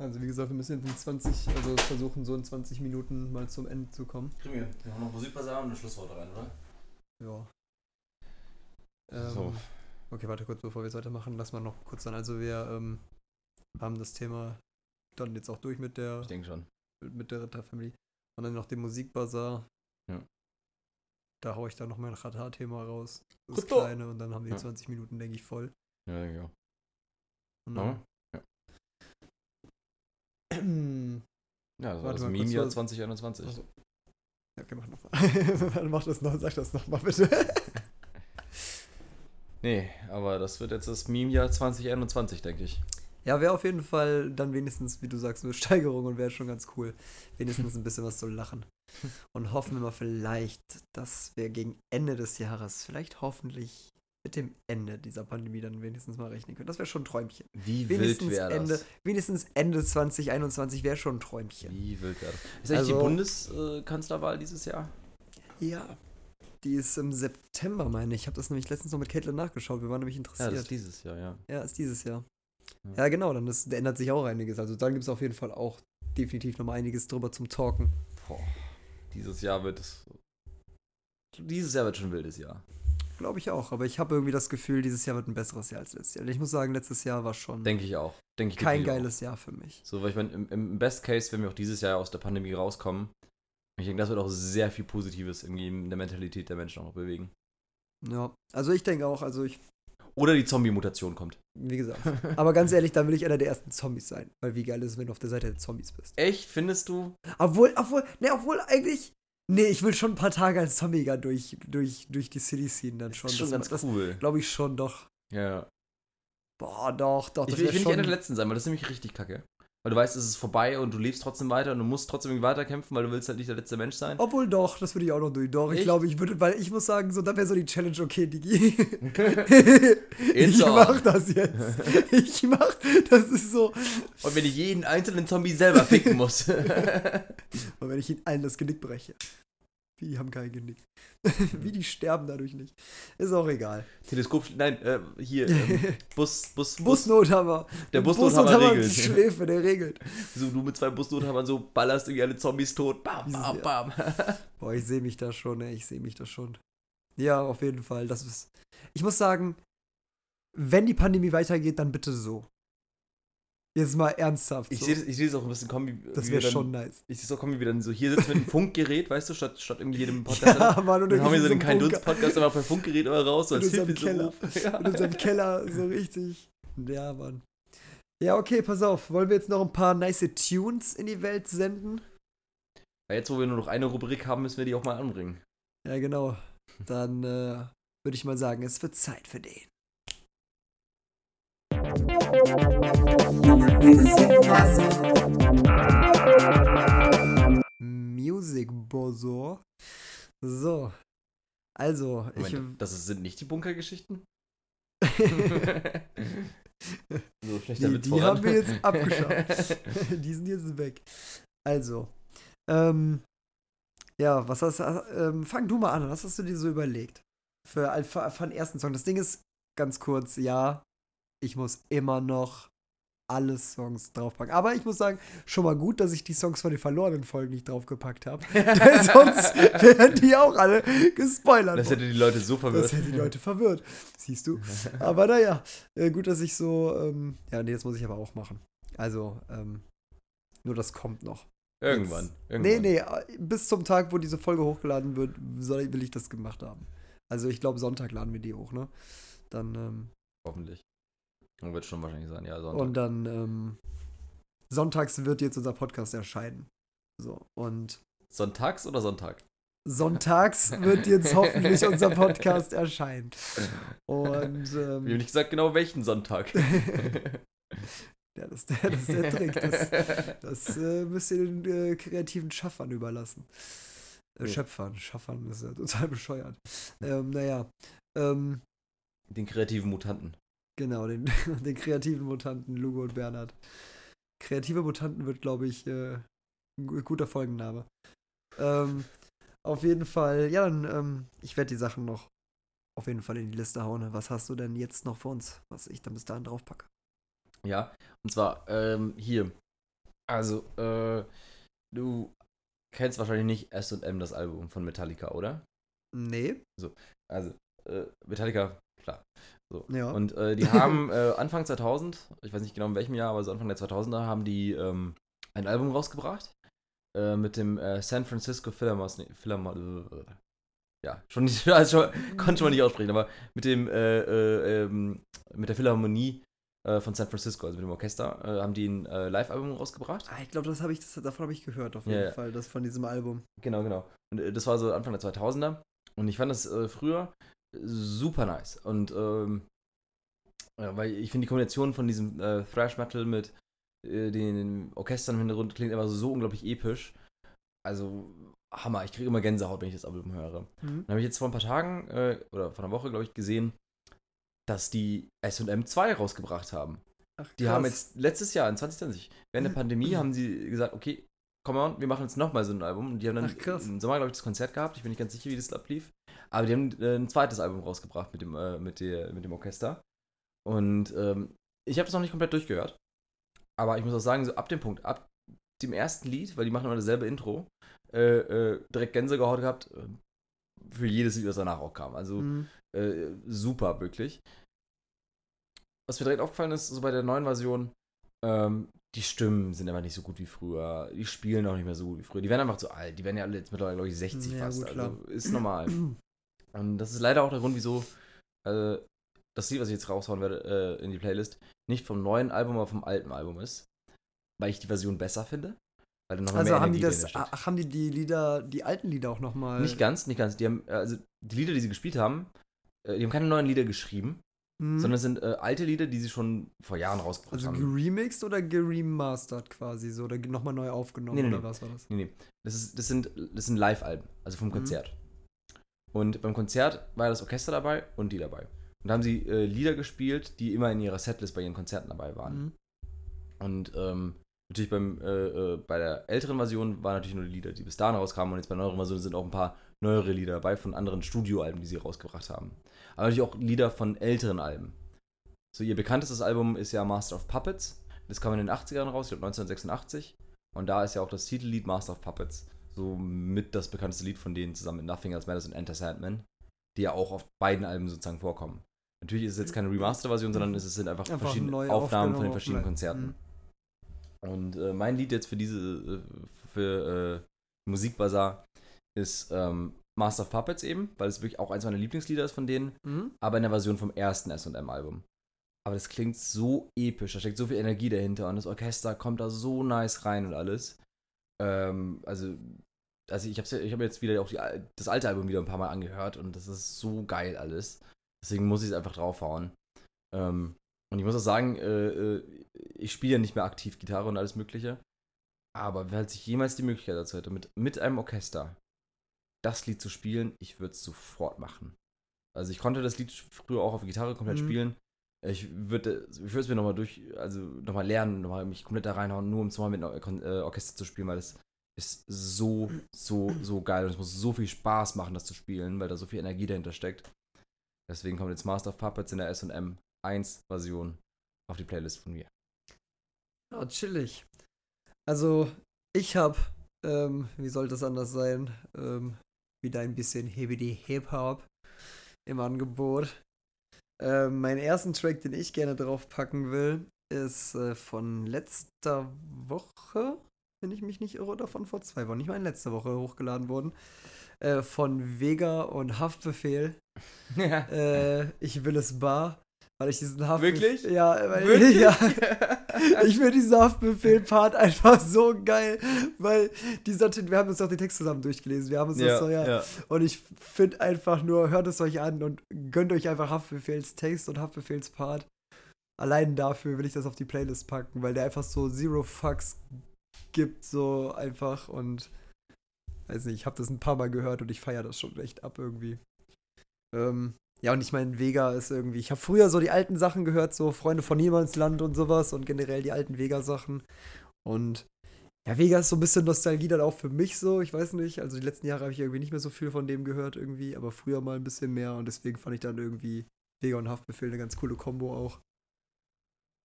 Also wie gesagt, wir müssen jetzt in 20, also versuchen so in 20 Minuten mal zum Ende zu kommen. Kriegen wir. Wir haben noch Musikbasar und eine Schlussworte rein, oder? Ja. Ähm, So. Okay, warte kurz, bevor wir jetzt weitermachen, lass mal noch kurz dann. Also wir ähm, haben das Thema dann jetzt auch durch mit der Ich denke schon. mit der Ritterfamilie. Und dann noch den Musikbazar. Ja. Da haue ich dann noch mein Radar-Thema raus. Das Ritter. kleine und dann haben wir die Ja. 20 Minuten, denke ich, voll. Ja, denke ich auch. Und Ja. Ja, das war das Meme-Jahr was- 2021. Achso. Ja, okay, mach nochmal. mach das noch, sag das nochmal bitte. Nee, aber das wird jetzt das Meme-Jahr 2021, denke ich. Ja, wäre auf jeden Fall dann wenigstens, wie du sagst, eine Steigerung und wäre schon ganz cool. Wenigstens ein bisschen was zu lachen. Und hoffen wir mal vielleicht, dass wir gegen Ende des Jahres vielleicht hoffentlich mit dem Ende dieser Pandemie dann wenigstens mal rechnen können. Das wäre schon ein Träumchen. Wie wild Wenigstens wäre Ende, das? wenigstens Ende 2021 wäre schon ein Träumchen. Wie wild wäre das? Ist eigentlich die Also- Bundeskanzlerwahl dieses Jahr? Ja. Die ist im September, meine ich. Ich habe das nämlich letztens noch mit Caitlin nachgeschaut. Wir waren nämlich Ja, interessiert. das ist dieses Jahr, ja. Ja, ist dieses Jahr. Ja. Ja, genau, dann ist, ändert sich auch einiges. Also dann gibt es auf jeden Fall auch definitiv noch mal einiges drüber zum Talken. Boah, dieses Jahr wird es. Dieses Jahr wird schon ein wildes Jahr. Glaube ich auch. Aber ich habe irgendwie das Gefühl, dieses Jahr wird ein besseres Jahr als letztes Jahr. Ich muss sagen, letztes Jahr war schon Denke ich auch. Denke ich kein geiles Jahr für mich. Auch. So, weil ich meine, im, im Best Case, wenn wir auch dieses Jahr aus der Pandemie rauskommen, ich denke, das wird auch sehr viel Positives irgendwie in der Mentalität der Menschen auch noch bewegen. Ja, also ich denke auch, also ich, Oder die Zombie-Mutation kommt. wie gesagt. Aber ganz ehrlich, dann will ich einer der ersten Zombies sein. Weil wie geil ist es, wenn du auf der Seite der Zombies bist. Echt, findest du? Obwohl, obwohl, ne, obwohl eigentlich. Nee, ich will schon ein paar Tage als Zombie durch, durch, durch die City ziehen dann schon. Das ist schon das ganz cool. glaube ich schon doch. Ja. Boah, doch, doch. Ich Das will, ich will nicht einer der Letzten sein, weil das ist nämlich richtig kacke. Weil du weißt, es ist vorbei und du lebst trotzdem weiter und du musst trotzdem irgendwie weiterkämpfen, weil du willst halt nicht der letzte Mensch sein. Obwohl doch, das würde ich auch noch durch. Doch, ich Echt? glaube, ich würde, weil ich muss sagen, so, dann wäre so die Challenge, okay, Digi. Ich on. mach das jetzt. Ich mach, das ist so. Und wenn ich jeden einzelnen Zombie selber ficken muss. Und wenn ich ihnen allen das Genick breche. Die haben kein Genick. Wie, die sterben dadurch nicht. Ist auch egal. Teleskop, nein, äh, hier, ähm, Bus, Bus, Bus, Busnothammer. Der Bus- Busnothammer Busnothammer regelt. Die Schläfe, der regelt. so du mit zwei Busnothammern so ballerst irgendwie alle Zombies tot. Bam, bam, bam. Boah, ich sehe mich da schon, ey. Ich sehe mich da schon. Ja, auf jeden Fall. Das ist. Ich muss sagen, wenn die Pandemie weitergeht, dann bitte so. Jetzt mal ernsthaft. Ich so. sehe das, ich seh das auch ein bisschen wie das wäre schon nice. Ich sehe es auch kommen, wie dann so hier sitzen mit einem Funkgerät, weißt du, statt, statt irgendwie jedem Podcast. Ja, Mann, und dann haben wir so den kein Dunst Podcast aber per Funkgerät immer raus, so In unserem Hilfeberuf. Ja. In unserem Keller, so richtig. Ja, Mann. Ja, okay, pass auf. Wollen wir jetzt noch ein paar nice Tunes in die Welt senden? Ja, Jetzt, wo wir nur noch eine Rubrik haben, müssen wir die auch mal anbringen. Ja, genau. Dann äh, würde ich mal sagen, es wird Zeit für den. Music Bozo. So. Also, ich. Moment, das ist- sind nicht die Bunkergeschichten? so, schlechter Die, Witz die voran. haben wir jetzt abgeschafft. die sind jetzt weg. Also. Ähm, ja, was hast du. Ähm, fang du mal an. Was hast du dir so überlegt? Für, für, für den ersten Song. Das Ding ist ganz kurz, ja, ich muss immer noch alle Songs draufpacken. Aber ich muss sagen, schon mal gut, dass ich die Songs von den verlorenen Folgen nicht draufgepackt habe. Denn sonst wären die auch alle gespoilert. Das hätte die Leute so verwirrt. Das hätte die Leute verwirrt. Siehst du? Aber naja, äh, gut, dass ich so. Ähm, ja, nee, das muss ich aber auch machen. Also, ähm, nur das kommt noch. Irgendwann. Jetzt- irgendwann. Nee, nee, äh, bis zum Tag, wo diese Folge hochgeladen wird, soll, will ich das gemacht haben. Also, ich glaube, Sonntag laden wir die hoch, ne? Dann, ähm, Hoffentlich. Wird schon wahrscheinlich sein, ja, Sonntag. und dann, ähm, sonntags wird jetzt unser Podcast erscheinen. So, und Sonntags oder Sonntag? sonntags wird jetzt hoffentlich unser Podcast erscheinen. Und, Wir haben ähm, nicht gesagt genau welchen Sonntag. ja, das, das ist der Trick. Das, Das äh, müsst ihr den äh, kreativen Schaffern überlassen. Äh. Schöpfern. Schaffern ist ja total bescheuert. Ähm, naja. Ähm, Den kreativen Mutanten. Genau, den, den kreativen Mutanten Lugo und Bernhard. Kreative Mutanten wird, glaube ich, äh, ein gu- guter Folgenname. Ähm, auf jeden Fall, ja, dann, ähm, ich werde die Sachen noch auf jeden Fall in die Liste hauen. Was hast du denn jetzt noch für uns, was ich dann bis dahin draufpacke? Ja, und zwar ähm, hier. Also, äh, du kennst wahrscheinlich nicht S&M, das Album von Metallica, oder? Nee. Also, äh, Metallica, klar. So. Ja. Und äh, die haben äh, Anfang 2000, ich weiß nicht genau in welchem Jahr, aber so Anfang der 2000er, haben die ähm, ein Album rausgebracht äh, mit dem äh, San Francisco Philharmonic. Philharmon ja, schon nicht, also schon, konnte mal nicht aussprechen, aber mit dem, äh, äh, ähm, mit der Philharmonie von San Francisco, also mit dem Orchester, haben die ein Live-Album rausgebracht. Ah, ich glaube, das habe ich, das, davon habe ich gehört, auf jeden ja. Fall, das von diesem Album. Genau, genau. Und das war so Anfang der 2000er. Und ich fand das früher super nice. Und ähm, ja, weil ich finde die Kombination von diesem äh, Thrash Metal mit äh, den Orchestern im Hintergrund klingt einfach so unglaublich episch. Also Hammer. Ich kriege immer Gänsehaut, wenn ich das Album höre. Mhm. Dann habe ich jetzt vor ein paar Tagen äh, oder vor einer Woche, glaube ich, gesehen, dass die SM 2 rausgebracht haben. Ach, Die haben jetzt letztes Jahr, in 2020, während der Pandemie, haben sie gesagt, okay, come on, wir machen jetzt nochmal so ein Album. Und die haben dann Ach, im Sommer, glaube ich, das Konzert gehabt. Ich bin nicht ganz sicher, wie das ablief. Aber die haben äh, ein zweites Album rausgebracht mit dem, äh, mit der, mit dem Orchester. Und ähm, ich habe das noch nicht komplett durchgehört. Aber ich muss auch sagen, so ab dem Punkt, ab dem ersten Lied, weil die machen immer dasselbe Intro, äh, äh, direkt Gänsehaut gehabt. äh, Für jedes Lied, was danach auch kam. Also Mhm. äh, super, wirklich. Was mir direkt aufgefallen ist, so bei der neuen Version, ähm, die Stimmen sind aber nicht so gut wie früher. Die spielen auch nicht mehr so gut wie früher. Die werden einfach zu alt. Die werden ja alle jetzt mittlerweile, glaube ich, 60 Ja, fast. gut, also ist normal. Und das ist leider auch der Grund, wieso äh, das Lied, was ich jetzt raushauen werde äh, in die Playlist, nicht vom neuen Album, aber vom alten Album ist. Weil ich die Version besser finde. Weil noch Also mehr haben die das, ach, haben die die Lieder, die alten Lieder auch nochmal. Nicht ganz, nicht ganz. Die haben, also die Lieder, die sie gespielt haben, äh, die haben keine neuen Lieder geschrieben, sondern es sind äh, alte Lieder, die sie schon vor Jahren rausgebracht Also haben. geremixed oder geremastert quasi so oder nochmal neu aufgenommen Nee, nee, oder nee. was war das? Nee, nee. Das, ist, das sind, das sind Live-Alben, also vom Mhm. Und beim Konzert war das Orchester dabei und die dabei. Und da haben sie äh, Lieder gespielt, die immer in ihrer Setlist bei ihren Konzerten dabei waren. Mhm. Und ähm, natürlich beim, äh, äh, bei der älteren Version waren natürlich nur die Lieder, die bis dahin rauskamen. Und jetzt bei der neueren Version sind auch ein paar neuere Lieder dabei von anderen Studioalben, die sie rausgebracht haben. Aber natürlich auch Lieder von älteren Alben. So, ihr bekanntestes Album ist ja Master of Puppets. Das kam in den 80ern raus, ich glaube 1986. Und da ist ja auch das Titellied Master of Puppets so mit das bekannteste Lied von denen zusammen mit Nothing Else Matters und Enter Sandman, die ja auch auf beiden Alben sozusagen vorkommen. Natürlich ist es jetzt keine Remaster-Version, sondern es sind einfach, Einfach verschiedene Aufnahmen von den verschiedenen Konzerten. Mhm. Und äh, mein Lied jetzt für diese, äh, für äh, Musikbazar ist ähm, Master of Puppets eben, weil es wirklich auch eins meiner Lieblingslieder ist von denen, Mhm. aber in der Version vom ersten SM-Album. Aber das klingt so episch, da steckt so viel Energie dahinter und das Orchester kommt da so nice rein und alles. Ähm, also, also ich habe ich hab jetzt wieder auch die, das alte Album wieder ein paar Mal angehört und das ist so geil alles. Deswegen muss ich es einfach draufhauen. Ähm, und ich muss auch sagen, äh, äh, ich spiele ja nicht mehr aktiv Gitarre und alles Mögliche. Aber falls ich jemals die Möglichkeit dazu hätte, mit, mit einem Orchester das Lied zu spielen, ich würde es sofort machen. Also ich konnte das Lied früher auch auf Gitarre komplett Mhm. spielen. Ich würde ich würde es mir nochmal durch, also nochmal lernen, nochmal mich komplett da reinhauen, nur um es mal mit einem äh, Orchester zu spielen, weil das ist so, so, so geil und es muss so viel Spaß machen, das zu spielen, weil da so viel Energie dahinter steckt. Deswegen kommt jetzt Master of Puppets in der SM 1 Version auf die Playlist von mir. Ja, chillig. Also, ich hab, ähm, wie soll das anders sein, ähm, wieder ein bisschen Hebidi Hip-Hop im Angebot. Ähm, meinen ersten Track, den ich gerne draufpacken will, ist äh, von letzter Woche, wenn ich mich nicht irre, oder von vor zwei Wochen. Ich meine, letzte Woche hochgeladen worden. Äh, von Vega und Haftbefehl. Äh, ich will es bar. Weil ich diesen Haftbefehl. Wirklich? Ja, weil, Wirklich? ja. Ich finde diesen Haftbefehl-Part einfach so geil, weil dieser, wir haben uns doch den Text zusammen durchgelesen, wir haben uns das so, ja. ja. Und ich finde einfach nur, hört es euch an und gönnt euch einfach Haftbefehls Text und Haftbefehls Part. Allein dafür will ich das auf die Playlist packen, weil der einfach so Zero Fucks gibt, so einfach und weiß nicht, ich habe das ein paar Mal gehört und ich feiere das schon echt ab irgendwie. Ähm, ja, und ich meine, Vega ist irgendwie, ich habe früher so die alten Sachen gehört, so Freunde von Niemandsland und sowas und generell die alten Vega-Sachen. Und ja, Vega ist so ein bisschen Nostalgie dann auch für mich so, ich weiß nicht. Also die letzten Jahre habe ich irgendwie nicht mehr so viel von dem gehört irgendwie, aber früher mal ein bisschen mehr und deswegen fand ich dann irgendwie Vega und Haftbefehl eine ganz coole Kombo auch.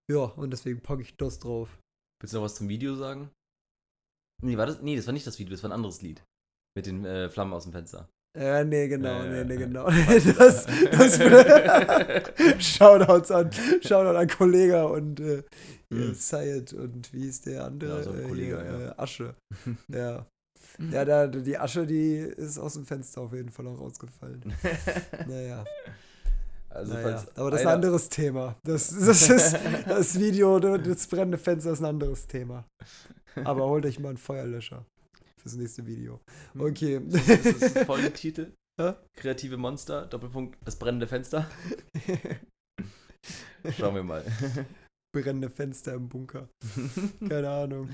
Ja, und deswegen packe ich das drauf. Willst du noch was zum Video sagen? Nee, war das, nee, das war nicht das Video, das war ein anderes Lied. Mit den äh, Flammen aus dem Fenster. Äh, nee, genau, Ja, nee, ja, nee, ja. genau. das, das Shoutouts an, Shoutout an Kollega und äh, Mhm. Syed und wie ist der andere? Ja, so Äh, Kollege, hier, ja. Äh, Asche. Ja. Ja, da, die Asche, die ist aus dem Fenster auf jeden Fall auch rausgefallen. Naja, also, naja. aber das ist ein anderes Thema. Das, das ist das Video, das brennende Fenster ist ein anderes Thema. Aber holt euch mal einen Feuerlöscher fürs nächste Video. Okay. Das ist das Folgentitel. Hä? Kreative Monster, Doppelpunkt, das brennende Fenster. Schauen wir mal. brennende Fenster im Bunker. Keine Ahnung.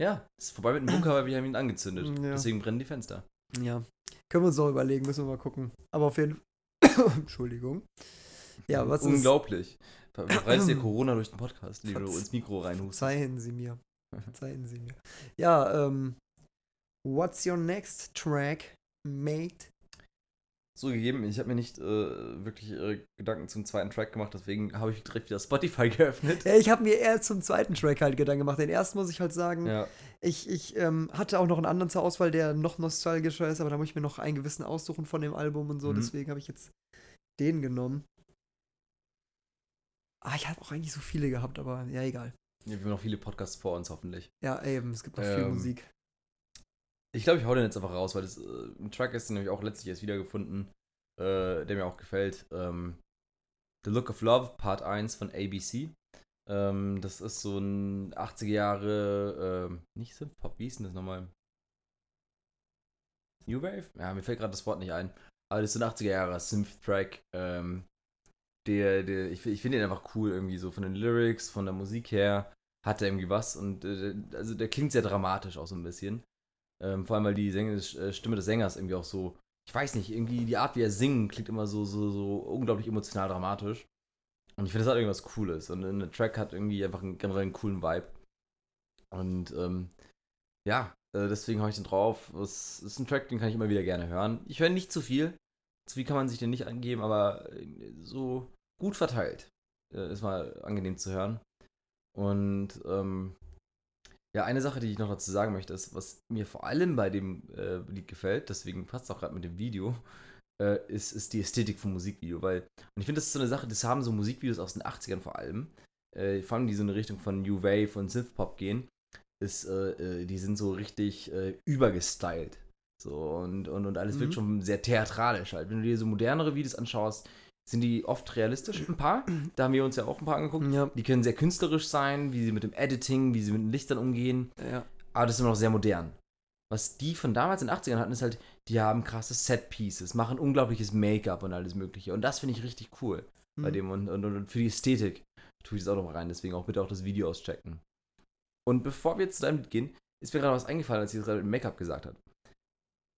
ja, ist vorbei mit dem Bunker, weil wir haben ihn angezündet. Ja. Deswegen brennen die Fenster. Ja. Können wir uns noch überlegen, müssen wir mal gucken. Aber auf jeden Fall. Entschuldigung. Ja, was ist. Unglaublich. Ver- Reißt dir Corona durch den Podcast, wie du ins Mikro reinhust. Verzeihen Sie mir. Verzeihen Sie mir. Ja, ähm. What's your next track, mate? So gegeben, ich habe mir nicht äh, wirklich äh, Gedanken zum zweiten Track gemacht, deswegen habe ich direkt wieder Spotify geöffnet. Ja, ich habe mir eher zum zweiten Track halt Gedanken gemacht. Den ersten muss ich halt sagen, Ja. ich, ich ähm, hatte auch noch einen anderen zur Auswahl, der noch nostalgischer ist, aber da muss ich mir noch einen gewissen aussuchen von dem Album und so. Mhm. Deswegen habe ich jetzt den genommen. Ah, ich habe auch eigentlich so viele gehabt, aber ja, egal. Wir haben noch viele Podcasts vor uns, hoffentlich. Ja, eben, es gibt noch viel Ähm, Musik. Ich glaube, ich hau den jetzt einfach raus, weil das äh, ein Track ist, den habe ich auch letztlich erst wiedergefunden, äh, der mir auch gefällt. Ähm, The Look of Love, Part 1 von ABC. Ähm, das ist so ein 80er Jahre, ähm, nicht Synth-Pop, wie hieß denn das nochmal? New Wave? Ja, mir fällt gerade das Wort nicht ein. Aber das ist so ein 80er Jahre Synth-Track. Ähm, der, der, ich, ich finde den einfach cool irgendwie so von den Lyrics, von der Musik her hat er irgendwie was und äh, also der klingt sehr dramatisch auch so ein bisschen. Ähm, vor allem, weil die Sänger, äh, Stimme des Sängers irgendwie auch so, ich weiß nicht, irgendwie die Art, wie er singen, klingt immer so, so, so unglaublich emotional dramatisch. Und ich finde, das hat irgendwas Cooles. Und der Track hat irgendwie einfach einen generell einen coolen Vibe. Und ähm, ja, äh, deswegen habe ich den drauf. Es ist ein Track, den kann ich immer wieder gerne hören. Ich höre nicht zu viel. Zu viel kann man sich den nicht angeben, aber äh, so gut verteilt. Äh, ist mal angenehm zu hören. Und ähm, ja, eine Sache, die ich noch dazu sagen möchte, ist, was mir vor allem bei dem äh, Lied gefällt, deswegen passt es auch gerade mit dem Video, äh, ist, ist die Ästhetik vom Musikvideo. Weil, und ich finde, das ist so eine Sache, das haben so Musikvideos aus den 80ern vor allem, äh, vor allem die so in eine Richtung von New Wave und Synthpop gehen, ist, äh, äh, die sind so richtig äh, übergestylt. So, und, und, und alles Mhm. wirkt schon sehr theatralisch halt. Wenn du dir so modernere Videos anschaust, sind die oft realistisch, ein paar. Da haben wir uns ja auch ein paar angeguckt. Ja, Die können sehr künstlerisch sein, wie sie mit dem Editing, wie sie mit den Lichtern umgehen. ja. Aber das ist immer noch sehr modern. Was die von damals in den 80ern hatten, ist halt, die haben krasse Set-Pieces, machen unglaubliches Make-up und alles Mögliche. Und das finde ich richtig cool bei Mhm. dem. Und, und, und für die Ästhetik tue ich das auch noch mal rein. Deswegen auch bitte auch das Video auschecken. Und bevor wir jetzt zu deinem gehen, ist mir gerade was eingefallen, als ich gerade mit Make-up gesagt habe.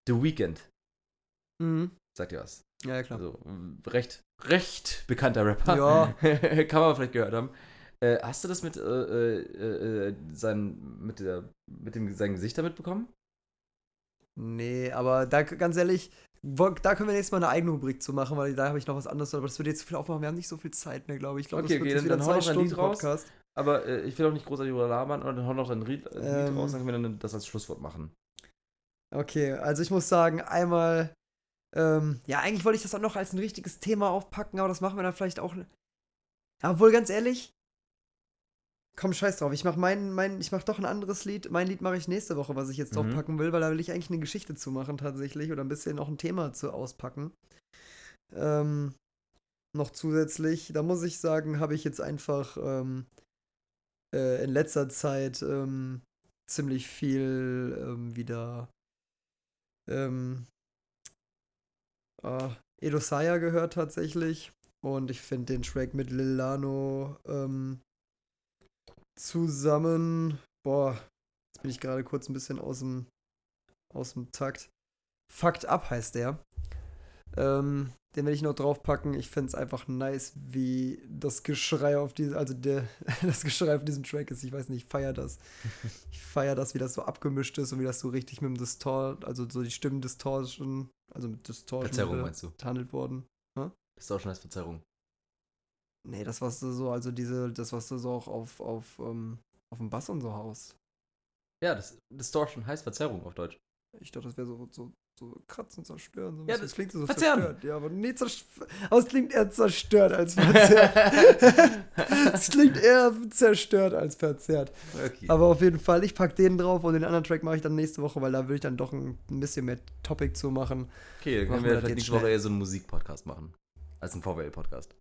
The Weeknd, Mhm. sagt ihr was? Ja, ja, klar. Also, recht, recht bekannter Rapper. Ja. Kann man vielleicht gehört haben. Äh, hast du das mit, äh, äh, äh, sein, mit, der, mit dem, seinem Gesicht da mitbekommen? Nee, aber da ganz ehrlich, da können wir nächstes Mal eine eigene Rubrik zu machen, weil da habe ich noch was anderes, aber das würde jetzt zu viel aufmachen. Wir haben nicht so viel Zeit mehr, glaube ich. Ich glaube, Okay, das wird okay, dann- wieder dann hau noch ein Lied raus. Podcast. Aber äh, ich will auch nicht großartig darüber labern, und dann hau noch dein Lied, äh, Lied Ähm. raus, dann können wir dann das als Schlusswort machen. Okay, also ich muss sagen, einmal, ähm, ja, eigentlich wollte ich das auch noch als ein richtiges Thema aufpacken, aber das machen wir dann vielleicht auch. Ja, obwohl, ganz ehrlich, komm, scheiß drauf. Ich mach mein, mein, ich mach doch ein anderes Lied. Mein Lied mache ich nächste Woche, was ich jetzt Mhm. draufpacken will, weil da will ich eigentlich eine Geschichte zu machen tatsächlich oder ein bisschen noch ein Thema zu auspacken. Ähm, noch zusätzlich, da muss ich sagen, habe ich jetzt einfach ähm, äh, in letzter Zeit ähm, ziemlich viel ähm, wieder ähm, äh, Edo Saya gehört tatsächlich. Und ich finde den Track mit Lil Lano ähm, zusammen. Boah, jetzt bin ich gerade kurz ein bisschen aus dem, aus dem Takt. Fucked Up heißt der. Ähm, den werde ich noch draufpacken. Ich finde es einfach nice, wie das Geschrei auf diese, also der, das Geschrei auf diesem Track ist. Ich weiß nicht, ich feiere das. Ich feiere das, wie das so abgemischt ist und wie das so richtig mit dem Distort, also so die Stimmen Distortion, also mit Distortion Verzerrung meinst du? handelt worden. Auch schon als Verzerrung. Nee, das was du so, also diese, das was du so auch auf, auf, ähm, auf dem Bass und so haust. Ja, das Distortion heißt Verzerrung auf Deutsch. Ich dachte, das wäre so, so, so kratzen, zerstören. So Ja, das- klingt so verzerren. zerstört. Ja, aber nee, zerstört. Aber es klingt eher zerstört als verzerrt. es klingt eher zerstört als verzerrt. okay. Aber auf jeden Fall, ich pack den drauf und den anderen Track mache ich dann nächste Woche, weil da will ich dann doch ein, bisschen mehr Topic zu machen. okay, dann können wir wir vielleicht nächste Woche eher so einen Musikpodcast machen. Als einen VWL-Podcast.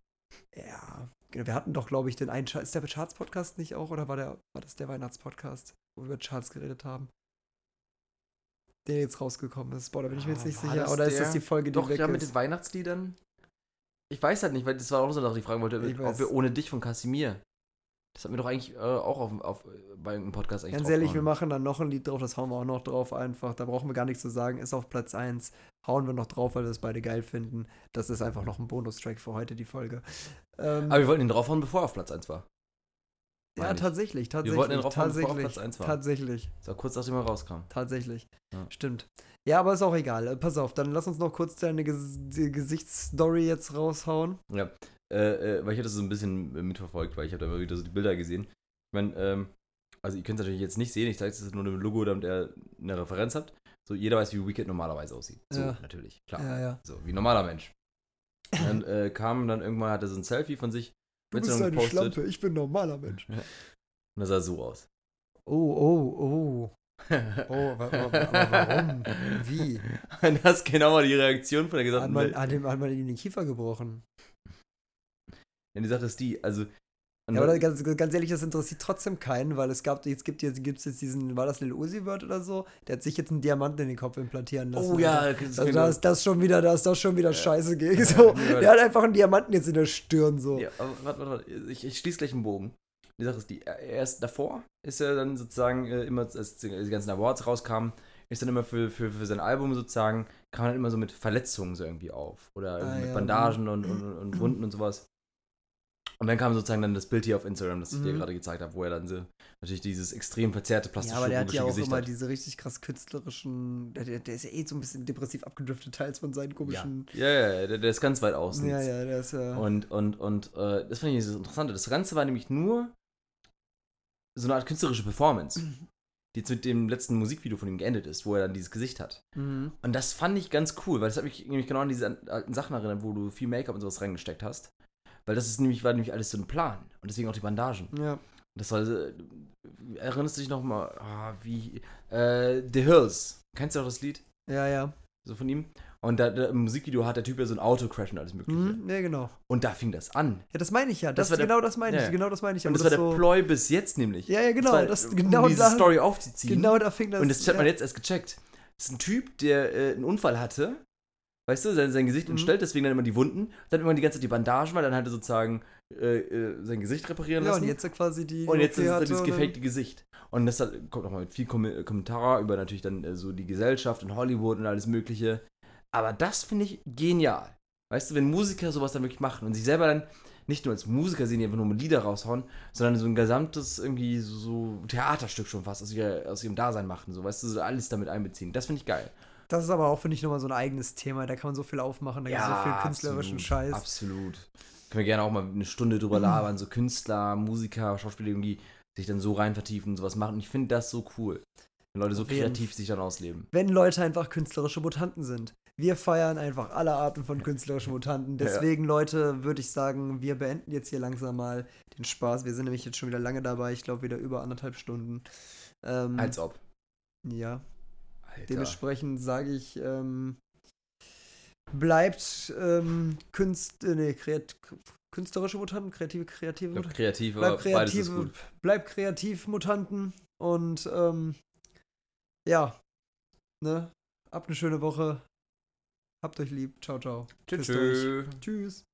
Ja, genau, wir hatten doch, glaube ich, den einen Charts. Ist der Charts-Podcast nicht auch oder war, der, war das der Weihnachtspodcast, wo wir über Charts geredet haben? Der jetzt rausgekommen ist. Boah, da bin ich mir jetzt nicht war sicher. das Oder ist der? das die Folge, die Doch, weg ja, mit ist? den Weihnachtsliedern. Ich weiß halt nicht, weil das war auch so die ich fragen wollte, Ich ob weiß. wir ohne dich von Kasimir. Das hatten wir doch eigentlich äh, auch auf, auf, bei einem Podcast eigentlich Ganz ehrlich, wir machen dann noch ein Lied drauf, das hauen wir auch noch drauf einfach. Da brauchen wir gar nichts zu sagen. Ist auf Platz 1. Hauen wir noch drauf, weil wir es beide geil finden. Das ist einfach noch ein Bonustrack für heute, die Folge. Ähm, Aber wir wollten ihn draufhauen, bevor er auf Platz 1 war. Ja, tatsächlich, tatsächlich. wollten den bevor er auf tatsächlich, Platz 1 war. tatsächlich, Das war kurz nachdem er rauskam. tatsächlich. Ja. Stimmt. Ja, aber ist auch egal. Äh, Pass auf, dann lass uns noch kurz deine Ges Gesichtsstory jetzt raushauen. Ja, äh, äh, weil ich hatte das so ein bisschen mitverfolgt, weil ich habe da mal wieder so die Bilder gesehen. Ich meine, ähm, also ihr könnt es natürlich jetzt nicht sehen, ich zeige es nur im Logo, damit ihr eine Referenz habt. So, jeder weiß, wie Wicked normalerweise aussieht. So, Ja. natürlich, klar. Ja, ja. So, wie ein normaler Mensch. Und dann äh, kam dann irgendwann, hatte so ein Selfie von sich. Du bist eine. Schlampe, ich bin ein normaler Mensch. Und das sah so aus. Oh, oh, oh. Oh, wa aber warum? Wie? Und das ist genau mal die Reaktion von der Hat gesamten man, Welt. hat, hat man ihm den Kiefer gebrochen? Ja, die Sache ist die, also. Ja, aber ganz, ganz ehrlich, das interessiert trotzdem keinen, weil es gab, jetzt gibt jetzt, gibt's jetzt diesen, war das Lil Uzi Word oder so? Der hat sich jetzt einen Diamanten in den Kopf implantieren lassen. oh ja, das Also da ist das schon wieder, da ist das schon wieder scheiße gegen. Ja, So, ja. der hat einfach einen Diamanten jetzt in der Stirn so. Ja, aber warte, warte, warte. Ich, ich schließe gleich einen Bogen. Die Sache ist die, er- erst davor ist er dann sozusagen äh, immer, als die ganzen Awards rauskamen, ist dann immer für, für, für sein Album sozusagen, kam dann immer so mit Verletzungen so irgendwie auf. Oder Ah, mit ja, Bandagen und, und, und Wunden und sowas. Und dann kam sozusagen dann das Bild hier auf Instagram, das ich dir Mhm. gerade gezeigt habe, wo er dann so natürlich dieses extrem verzerrte Ja, plastische aber der hat ja auch Gesicht immer hat. diese richtig krass künstlerischen, der, der der ist ja eh so ein bisschen depressiv abgedriftet, teils von seinen Ja, komischen. ja, ja, der, der ist ganz weit außen. Ja, ja, der ist ja. Und, und, und äh, das fand ich das Interessante. Das Ganze war nämlich nur so eine Art künstlerische Performance, die jetzt mit dem letzten Musikvideo von ihm geendet ist, wo er dann dieses Gesicht hat. Mhm. Und das fand ich ganz cool, weil das hat mich nämlich genau an diese alten Sachen erinnert, wo du viel Make-up und sowas reingesteckt hast. Weil das ist nämlich, war nämlich alles so ein Plan. Und deswegen auch die Bandagen. Ja. Das war, äh, erinnerst du dich noch mal, ah, wie, äh, The Hills. Kennst du auch das Lied? Ja, ja. So von ihm? Und da, da, im Musikvideo hat der Typ ja so ein Autocrash und alles mögliche. Mhm. Ja, genau. Und da fing das an. Ja, das meine ich ja. Das Das, war der- genau das meine ich. ja. Genau das meine ich. Und aber das war der so, Ploy bis jetzt nämlich. Ja, ja, genau. war, das, um genau diese da, Story aufzuziehen. Genau da fing das. und das hat ja. man jetzt erst gecheckt. Das ist ein Typ, der äh, einen Unfall hatte. Weißt du, sein, sein Gesicht Mhm. entstellt, deswegen dann immer die Wunden. Dann immer die ganze Zeit die Bandagen, weil dann er sozusagen äh, äh, sein Gesicht reparieren Ja, lassen. und jetzt ja quasi die. Und jetzt ist es dann hatte dieses gefakte Gesicht. Und das hat, kommt nochmal mit viel Kom Kommentar über natürlich dann äh, so die Gesellschaft und Hollywood und alles Mögliche. Aber das finde ich genial. Weißt du, wenn Musiker sowas dann wirklich machen und sich selber dann nicht nur als Musiker sehen, die einfach nur Lieder raushauen, sondern so ein gesamtes irgendwie so, Theaterstück schon fast aus, aus ihrem Dasein machen. So, weißt du, so alles damit einbeziehen. Das finde ich geil. Das ist aber auch, finde ich, nochmal so ein eigenes Thema. Da kann man so viel aufmachen. Da gibt es so viel künstlerischen absolut, Scheiß. Absolut. Können wir gerne auch mal eine Stunde drüber labern, so Künstler, Musiker, Schauspieler irgendwie sich dann so rein vertiefen und sowas machen. Und ich finde das so cool. Wenn Leute so jeden kreativ sich dann ausleben. Wenn Leute einfach künstlerische Mutanten sind. Wir feiern einfach alle Arten von künstlerischen Mutanten. Deswegen, Leute, würde ich sagen, wir beenden jetzt hier langsam mal den Spaß. Wir sind nämlich jetzt schon wieder lange dabei. Ich glaube, wieder über anderthalb Stunden. Ähm, Als ob. ja. Alter. Dementsprechend sage ich, ähm, bleibt ähm, Künst, äh, nee, kreat künstlerische Mutanten, kreative, kreative Mutanten. kreativ, Bleib kreative, bleib kreativ, Mutanten. Und ähm, ja, ne? Habt eine schöne Woche. Habt euch lieb. Ciao, ciao. Tschüss. Tschüss.